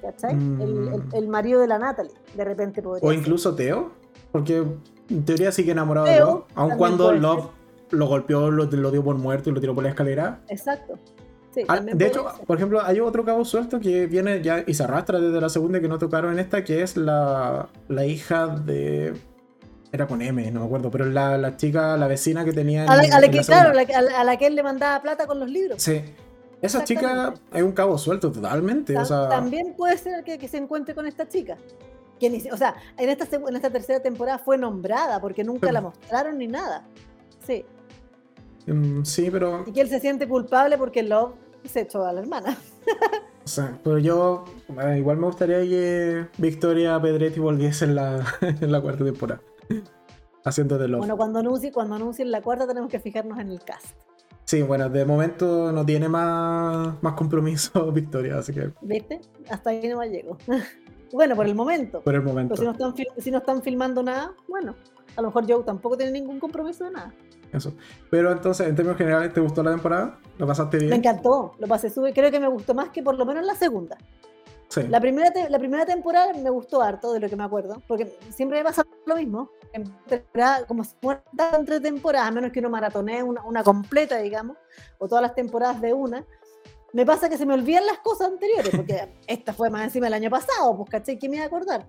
¿cachai? Mm. El, el- el marido de la Natalie, de repente podría O ser. incluso Teo. Porque en teoría sigue enamorado Teo de Love. Aun cuando Love lo golpeó, lo, lo dio por muerto y lo tiró por la escalera. Exacto. Sí, Ah, de hecho, ser. por ejemplo, hay otro cabo suelto que viene ya y se arrastra desde la segunda que no tocaron en esta, que es la, la hija de... Era con M, no me acuerdo, pero la, la chica, la vecina que tenía en, a la, a la en que, la claro, a la, a la que él le mandaba plata con los libros. Sí. Esa chica es un cabo suelto totalmente. Ta- o sea, También puede ser que, que se encuentre con esta chica. Que o sea, en esta, en esta tercera temporada fue nombrada porque nunca Sí. la mostraron ni nada. Sí. mm, sí, pero, Y que él se siente culpable porque Love se echó a la hermana. o sea, pero yo eh, igual me gustaría que Victoria Pedretti volviese en la, en la cuarta temporada. Haciendo de Love. Bueno, cuando anuncie, cuando anuncien la cuarta tenemos que fijarnos en el cast. Sí, bueno, de momento no tiene más, más compromiso Victoria, así que ¿Viste? Hasta ahí no llego. bueno, por el momento. por el momento. Pero si no, están, si no están filmando nada, bueno, a lo mejor Joe tampoco tiene ningún compromiso de nada. Eso. Pero entonces, en términos generales, ¿te gustó la temporada? ¿Lo pasaste bien? Me encantó, lo pasé sube, creo que me gustó más que por lo menos la segunda. Sí. La primera, la primera temporada me gustó harto de lo que me acuerdo, porque siempre me pasa lo mismo. En temporada, como si fuera entre temporadas, a menos que uno maratonee una, una completa, digamos, o todas las temporadas de una, me pasa que se me olvidan las cosas anteriores, porque esta fue más encima del año pasado, pues, ¿cachai? ¿Qué me iba a acordar?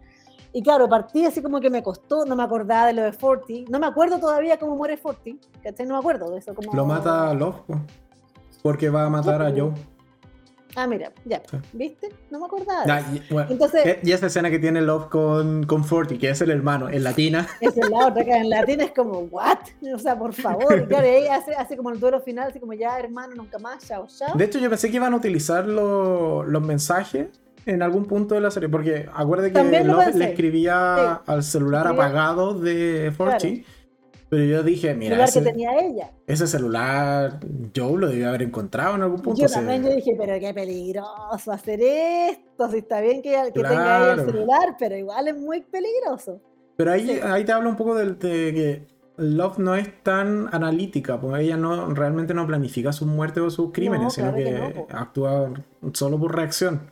Y claro, partí así como que me costó, no me acordaba de lo de Forty, no me acuerdo todavía cómo muere Forty, ¿cachai? No me acuerdo de eso. Como... Lo mata Love, po, porque va a matar a Joe. Ah, mira, ya, Sí. ¿viste? No me acordaba. y, bueno, Entonces, y esa escena que tiene Love con, con Forty, que es el hermano, en latina. Esa es la otra que en latín es como, ¿what? O sea, por favor. Y claro, y ahí hace, hace como el duelo final, así como ya, hermano, nunca más, chao, chao. De hecho, yo pensé que iban a utilizar lo- los mensajes en algún punto de la serie, porque acuérdate que Love pensé. le escribía al celular apagado de Forty. Pero yo dije, el mira, lugar que ese, tenía ella. ese celular Joe lo debió haber encontrado en algún punto. Yo también yo dije, pero qué peligroso hacer esto. Si está bien que, que tenga ella el Claro. celular, pero igual es muy peligroso. Pero ahí, Sí. ahí te habla un poco del- de, que Love no es tan analítica, porque ella no realmente no planifica sus muertes o sus crímenes, sino claro que que, no, actúa solo por reacción.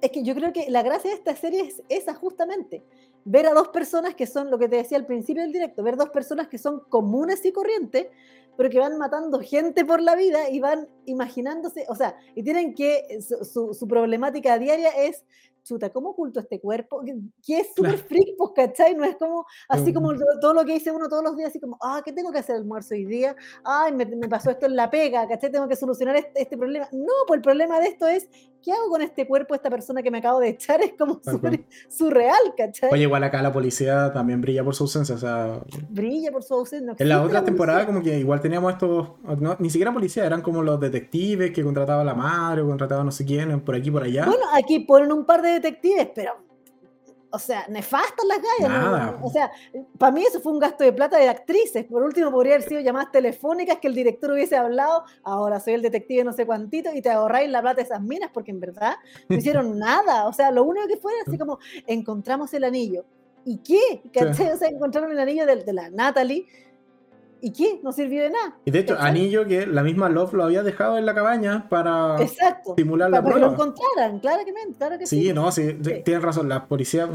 Es que yo creo que la gracia de esta serie es esa justamente. Ver a dos personas que son, lo que te decía al principio del directo, ver dos personas que son comunes y corrientes, pero que van matando gente por la vida y van imaginándose, o sea, y tienen que, su, su problemática diaria es chuta, ¿cómo oculto este cuerpo? Que, es súper freak, pues, ¿cachai? No es como, así como todo lo que dice uno todos los días, así como, ah, ¿qué tengo que hacer almuerzo hoy día? Ay, me, pasó esto en la pega, ¿cachai? Tengo que solucionar este, este, problema. No, pues el problema de esto es, ¿qué hago con este cuerpo, esta persona que me acabo de echar? Es como súper surreal, ¿cachai? Oye, igual acá la policía también brilla por su ausencia, o sea... Brilla por su ausencia. en la otra temporada como que igual teníamos estos, ni siquiera policía, eran como los detectives que contrataba la madre o contrataba no sé quién, por aquí, por allá. Bueno, aquí ponen un par de detectives, pero, o sea, nefastas las gallas. O sea, para mí eso fue un gasto de plata de actrices. Por último, podría haber sido llamadas telefónicas que el director hubiese hablado. Ahora soy el detective no sé cuantito y te ahorráis la plata de esas minas porque en verdad no hicieron nada. O sea, lo único que fue así como encontramos el anillo. ¿Y qué? O sea, encontraron el anillo de, de la Natalie ¿Y qué? No sirvió de nada. Y de hecho, anillo que la misma Love lo había dejado en la cabaña para Exacto, simular la para que lo encontraran, claramente, claro que sí. Sí, no, sí, tienes razón, la policía.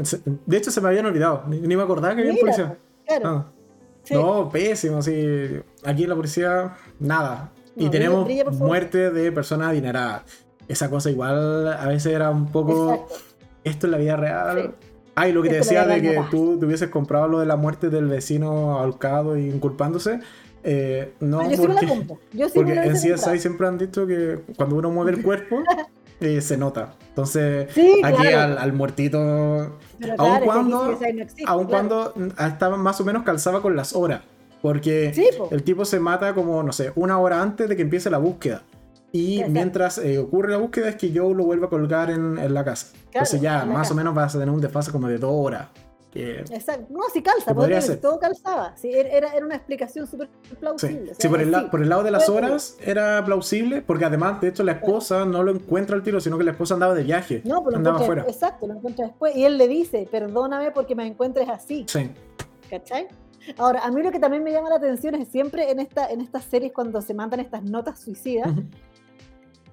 De hecho, se me habían olvidado, ni, me acordaba que había policía. Claro. Ah. No, pésimo, sí. Aquí en la policía, nada. y tenemos muerte de personas adineradas. Esa cosa igual a veces era un poco. Esto en la vida real. Ay, lo que te decía de que tú te hubieses comprado lo de la muerte del vecino ahorcado y inculpándose. Eh, no, ah, yo porque, sí yo sí porque en CSI siempre han dicho que cuando uno mueve el cuerpo eh, se nota. Entonces, aquí al, muertito, aun cuando, cuando estaba más o menos calzaba con las horas. Porque el tipo se mata como, no sé, una hora antes de que empiece la búsqueda. Y mientras eh, ocurre la búsqueda es que Joe lo vuelve a colgar en, la casa. Entonces ya más o menos vas a tener un desfase como de dos horas. Exacto. No, sí calza, podría ser. todo calzaba. Sí, era, era una explicación súper plausible. Sí, por, el por, el lado de las horas era plausible, porque además, de hecho, la esposa no lo encuentra al tiro, sino que la esposa andaba de viaje. No, pero andaba afuera. Exacto, lo encuentra después. Y él le dice, perdóname porque me encuentres así. Sí. ¿Cachai? Ahora, a mí lo que también me llama la atención es siempre en, esta, en estas series cuando se mandan estas notas suicidas,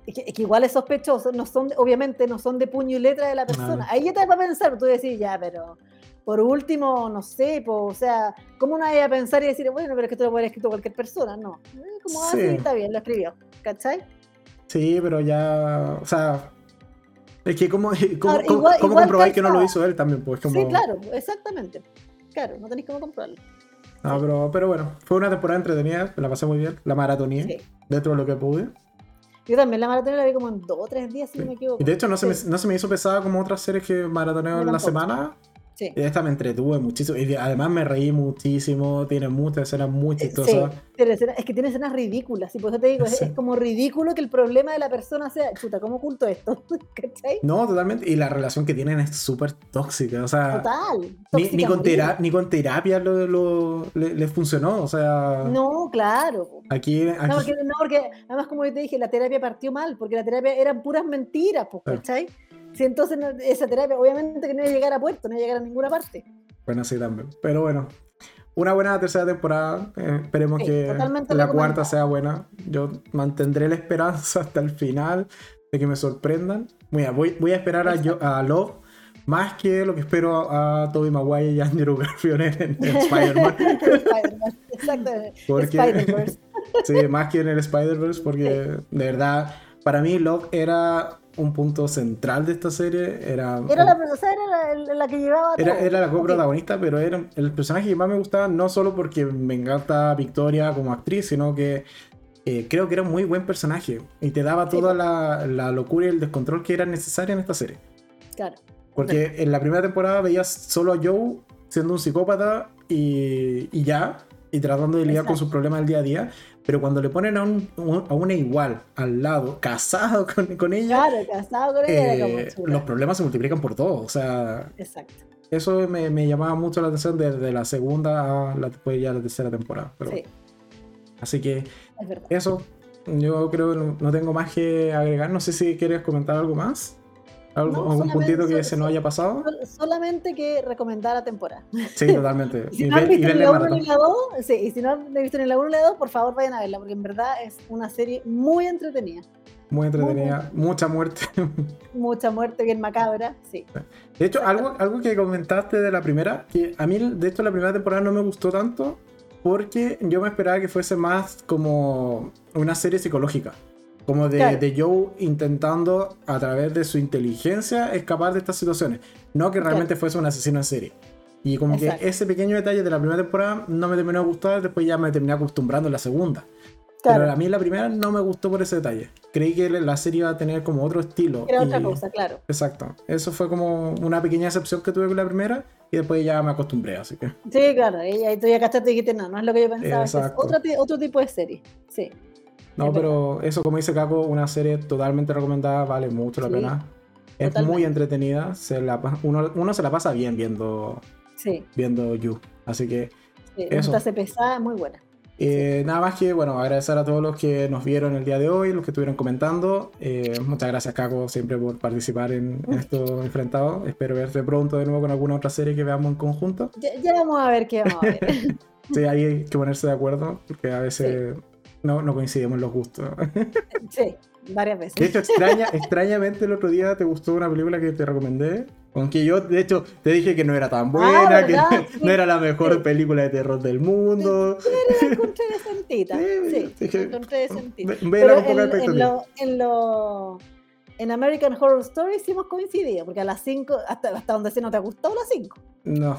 que, igual es sospechoso, no son, obviamente no son de puño y letra de la persona. Ahí ya te va a pensar, tú decís, ya, pero por último, no sé, o sea, ¿cómo no hay a pensar y decir, bueno, pero es que tú lo puede haber escrito cualquier persona? No, eh, como así ah, está bien, lo escribió, ¿cachai? Sí, pero ya, o sea, es que cómo, cómo, cómo, comprobáis que no lo hizo él también, pues como... Sí, claro, exactamente. Claro, no tenéis cómo comprobarlo. No, pero, pero bueno, fue una temporada entretenida, la pasé muy bien, la maratonía, dentro de lo que pude. Yo también la maratón la vi como en dos o tres días, si no me equivoco. Y de hecho no, se me, no se me hizo pesada como otras series que maratoneo en la semana. Sí. Esta me entretuve muchísimo. Y además me reí muchísimo. Tiene muchas escenas muy chistosas. es que tiene escenas ridículas. Y por eso te digo, es, como ridículo que el problema de la persona sea, chuta, ¿cómo oculto esto? ¿Cachai? No, totalmente. Y la relación que tienen es súper tóxica. O sea, Total. Ni, con ni, con terapia lo, lo le, funcionó. O sea. No, claro. Aquí. No, porque, además, como yo te dije, la terapia partió mal. Porque la terapia eran puras mentiras, ¿cachai? Si entonces esa terapia, obviamente que no iba a llegar a puerto, no iba a llegar a ninguna parte. Bueno, sí, también. Pero bueno, una buena tercera temporada. Eh, esperemos que la cuarta sea buena. Yo mantendré la esperanza hasta el final de que me sorprendan. Mira, voy, voy a esperar a, a Love más que lo que espero a, Toby Maguire y Andrew Garfield en, en Spider-Man. Exactamente. Spider-Verse. sí, más que en el Spider-Verse, porque de verdad, para mí Love era un punto central de esta serie. Era, era, la, era la, que llevaba. Era, era la co-protagonista, pero era el personaje que más me gustaba, no solo porque me encanta Victoria como actriz, sino que eh, creo que era un muy buen personaje y te daba toda la, la, locura y el descontrol que era necesaria en esta serie. Claro. Porque en la primera temporada veías solo a Joe siendo un psicópata y, y ya, y tratando de lidiar con sus problemas del día a día. Pero cuando le ponen a, un, a una igual al lado, casado con, con ella, claro, casado con ella eh, los problemas se multiplican por dos. O sea, Exacto. eso me, me, llamaba mucho la atención desde la segunda a la, después ya la tercera temporada. Pero, sí. Así que eso, yo creo que no tengo más que agregar. No sé si quieres comentar algo más. ¿Algún puntito que se nos haya pasado? Solamente que recomendar la temporada. Sí, totalmente. si no han visto ni la 1 ni la 2, sí, y si no han visto ni la 1 ni la 2, por favor vayan a verla, porque en verdad es una serie muy entretenida. Muy entretenida, mucha muerte. Mucha muerte, bien macabra, sí. De hecho, algo, algo que comentaste de la primera, que a mí, de hecho, la primera temporada no me gustó tanto porque yo me esperaba que fuese más como una serie psicológica. Como de, Claro. de Joe intentando a través de su inteligencia escapar de estas situaciones. No que realmente fuese un asesino en serie. Y como Exacto. que ese pequeño detalle de la primera temporada no me terminó de gustar, después ya me terminé acostumbrando en la segunda. Claro, Pero a mí la primera no me gustó por ese detalle. Creí que la serie iba a tener como otro estilo. era otra y- cosa, claro. Exacto. Eso fue como una pequeña excepción que tuve con la primera y después ya me acostumbré, así que. Sí, claro, y ahí tú ya cachaste y dijiste, no, no es lo que yo pensaba, este es Exacto. otro, ti- otro tipo de serie. Sí, No, Es pero eso, como dice Caco, una serie totalmente recomendada, vale mucho la Sí, pena. Es totalmente. muy entretenida, se la, uno, uno se la pasa bien viendo, sí, viendo You. Así que sí. Eso. hace pesada, muy buena. eh, nada más que, bueno, agradecer a todos los que nos vieron el día de hoy, los que estuvieron comentando. Eh, muchas gracias, Caco, siempre por participar en, en esto enfrentado. Espero verte pronto de nuevo con alguna otra serie que veamos en conjunto. Ya, ya vamos a ver qué vamos a ver. Sí, ahí hay que ponerse de acuerdo, porque a veces no, no coincidimos los gustos. sí, varias veces. De hecho, extraña, extrañamente el otro día te gustó una película que te recomendé. Aunque yo, de hecho, te dije que no era tan buena, Ah, que ¿verdad? no era la mejor Sí. película de terror del mundo. la encontré decentita. Sí, Sí, la encontré decentita. Ve- Vela con poca en, en lo, en lo- en American Horror Story sí hemos coincidido, porque a las 5, hasta, hasta donde se no te gustó, a las 5. No,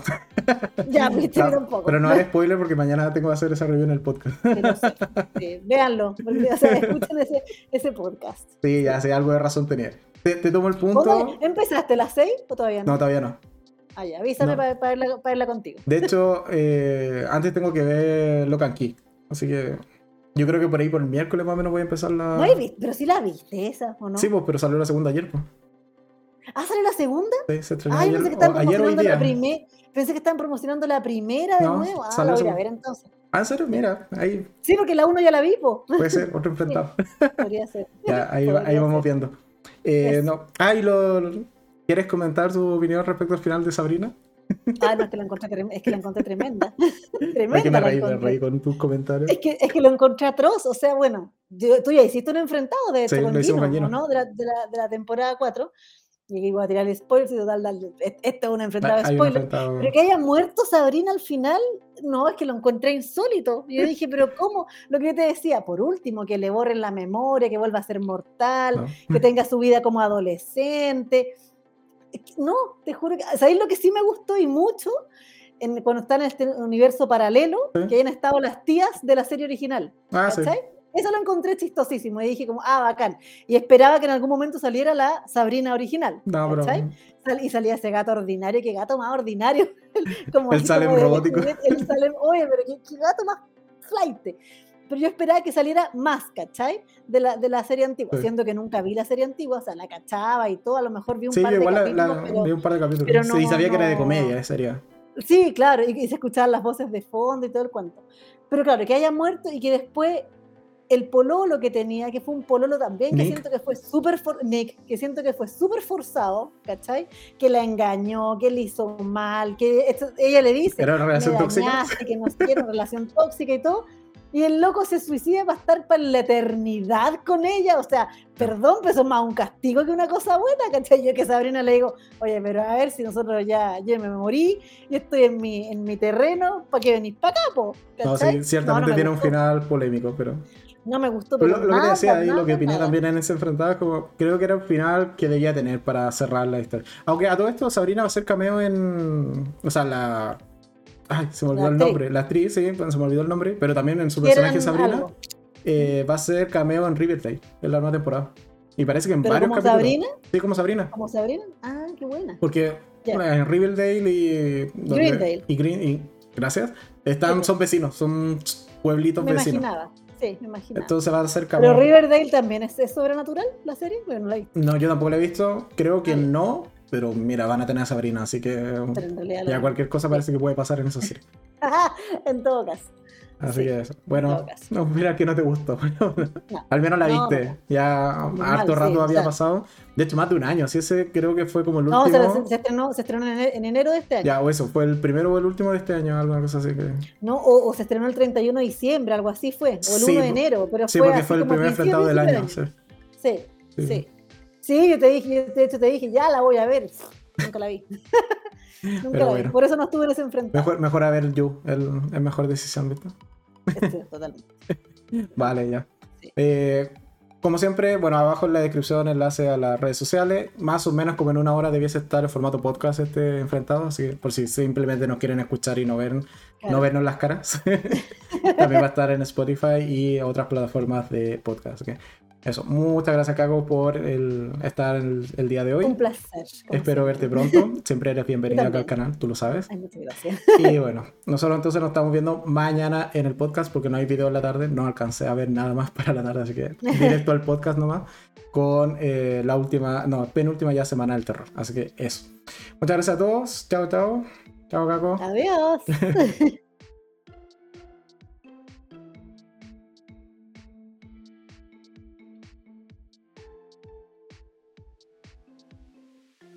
Ya, viste No, tampoco. pero no hay spoiler porque mañana tengo que hacer esa review en el podcast. Sé. Sí, véanlo, porque, o sea, escuchen ese, ese podcast. Sí, ya sé, algo de razón tenía. Te, te tomo el punto. ¿Empezaste a las 6 o todavía no? No, todavía no. Ah, ya, avísame No. para, para, verla contigo. De hecho, eh, antes tengo que ver Locan Key. Así que yo creo que por ahí por el miércoles más o menos voy a empezar la. No he visto, pero sí la viste esa, ¿o no? Sí, pues, pero salió la segunda ayer, pues. Ah, ¿sale la segunda? Sí, se estrenó Ay, ayer, pensé que promocionando la primera. Pensé que estaban promocionando la primera de No, nuevo. Ah, la voy a eso. ver entonces. Ah, ¿en serio? Mira, ahí Sí, porque la 1 ya la vi, po. puede ser otro enfrentado. Podría ser. Ya, ahí, va- ahí Podría vamos viendo. Eh, no. Ah, y lo, ¿Quieres comentar tu opinión respecto al final de Sabrina? Ah, no, es que la encontré, trem- es que la encontré tremenda. Es que tremenda me reí, me reí con tus comentarios. Es que, es que lo encontré atroz, o sea, bueno, yo- tú ya hiciste un enfrentado de Sí, esto con Gino, con Gino. ¿o ¿no? De la, de, la, de la temporada 4. Y aquí voy a tirar spoilers y total, es- esto es un enfrentado de spoilers. enfrentado. Pero que haya muerto Sabrina al final, no, es que lo encontré insólito. Y yo dije, pero ¿cómo? Lo que yo te decía, por último, que le borren la memoria, que vuelva a ser mortal, ¿no? que tenga su vida como adolescente. No, te juro que, ¿sabéis lo que sí me gustó y mucho? En, cuando están en este universo paralelo, Sí. que hayan estado las tías de la serie original. Ah, sí. Eso lo encontré chistosísimo y dije como, ah, bacán. Y esperaba que en algún momento saliera la Sabrina original. No. Sal- y salía ese gato ordinario, qué gato más ordinario. como El Salem como robótico. El Salem, oye, pero qué, qué gato más flight. Pero yo esperaba que saliera más, ¿cachai? De la, de la serie antigua, Sí. siendo que nunca vi la serie antigua, o sea, la cachaba y todo, a lo mejor vi un Sí, par de igual capítulos, la- pero- vi un par de capítulos. pero sí, no- sabía que era de comedia, eh, sería. Sí, claro, y, y se escuchaban las voces de fondo y todo el cuento. Pero claro, que haya muerto y que después el pololo que tenía, que fue un pololo también, que siento que fue súper Nick, que siento que fue súper forzado, ¿cachai? Que la engañó, que le hizo mal, que esto- ella le dice, Era una relación tóxica. que no quiero una relación tóxica y todo. Y el loco se suicida para estar para la eternidad con ella. O sea, perdón, pero eso es más un castigo que una cosa buena, ¿cachai? Yo que Sabrina le digo, oye, pero a ver si nosotros ya, yo me morí y estoy en mi, en mi terreno, ¿para qué venís para acá, po? No, sí, ciertamente no tiene un final polémico, pero. No me gustó, Pero lo, lo que te decía ahí, lo que opiné nada. también en ese enfrentado, es como creo que era el final que debía tener para cerrar la historia. Aunque a todo esto, Sabrina va a ser cameo en. O sea, la. Ay, se me olvidó La el nombre. La actriz, sí, se me olvidó el nombre. Pero también en su personaje Sabrina eh, va a ser cameo en Riverdale, en la nueva temporada. Y parece que en Pero varios como capítulos. Sabrina, Sí, como Sabrina. como Sabrina, ah, qué buena. Porque bueno, en Riverdale y. donde- Greendale. Y Green. y- gracias. Están, Sí. son vecinos, son pueblitos Me vecinos. imaginaba, sí, me imaginaba. Entonces va a ser cameo. pero Riverdale también es, es sobrenatural, la serie, bueno, no la he visto, No, yo tampoco la he visto. Creo que ya. no. Pero mira, van a tener a Sabrina, así que realidad ya cualquier cosa parece que puede pasar en esa serie. en todo caso. Así Sí, que eso. Bueno, no, mira que no te gustó. No. Al menos la viste. no. Ya harto rato sí, o había sea. pasado. De hecho, más de un año. Así ese creo que fue como el No, último. se, se estrenó, se estrenó en ene- en enero de este año. Ya, o eso, fue el primero o el último de este año, alguna cosa así que. ¿no? O, o se estrenó el 31 de diciembre, algo así fue. O el 1 Sí, de enero. Pero Sí, fue porque así fue el primer enfrentado del año. sí. Sí, sí. Sí, yo te dije, de hecho te dije, ya la voy a ver. Nunca la vi. Nunca la vi. Por eso no estuve en ese enfrentamiento. Mejor, mejor a ver You, el, el mejor decisión, ¿viste? Sí, totalmente. vale, ya. Eh, como siempre, bueno, abajo en la descripción enlace a las redes sociales. Más o menos como en una hora debiese estar el formato podcast este enfrentado, así que por si simplemente nos quieren escuchar y no ver, no vernos las caras. También va a estar en Spotify y otras plataformas de podcast. Eso, muchas gracias, Cago, por el, estar el, día de hoy. Un placer. Espero verte pronto. Siempre eres bienvenida acá al canal, tú lo sabes. Ay, muchas gracias. Y bueno, nosotros entonces nos estamos viendo mañana en el podcast porque no hay video en la tarde. No alcancé a ver nada más para la tarde, así que directo al podcast nomás con eh, la última, no, penúltima ya semana del terror. Así que eso. Muchas gracias a todos. Chao, chao. Chao, Caco. Adiós.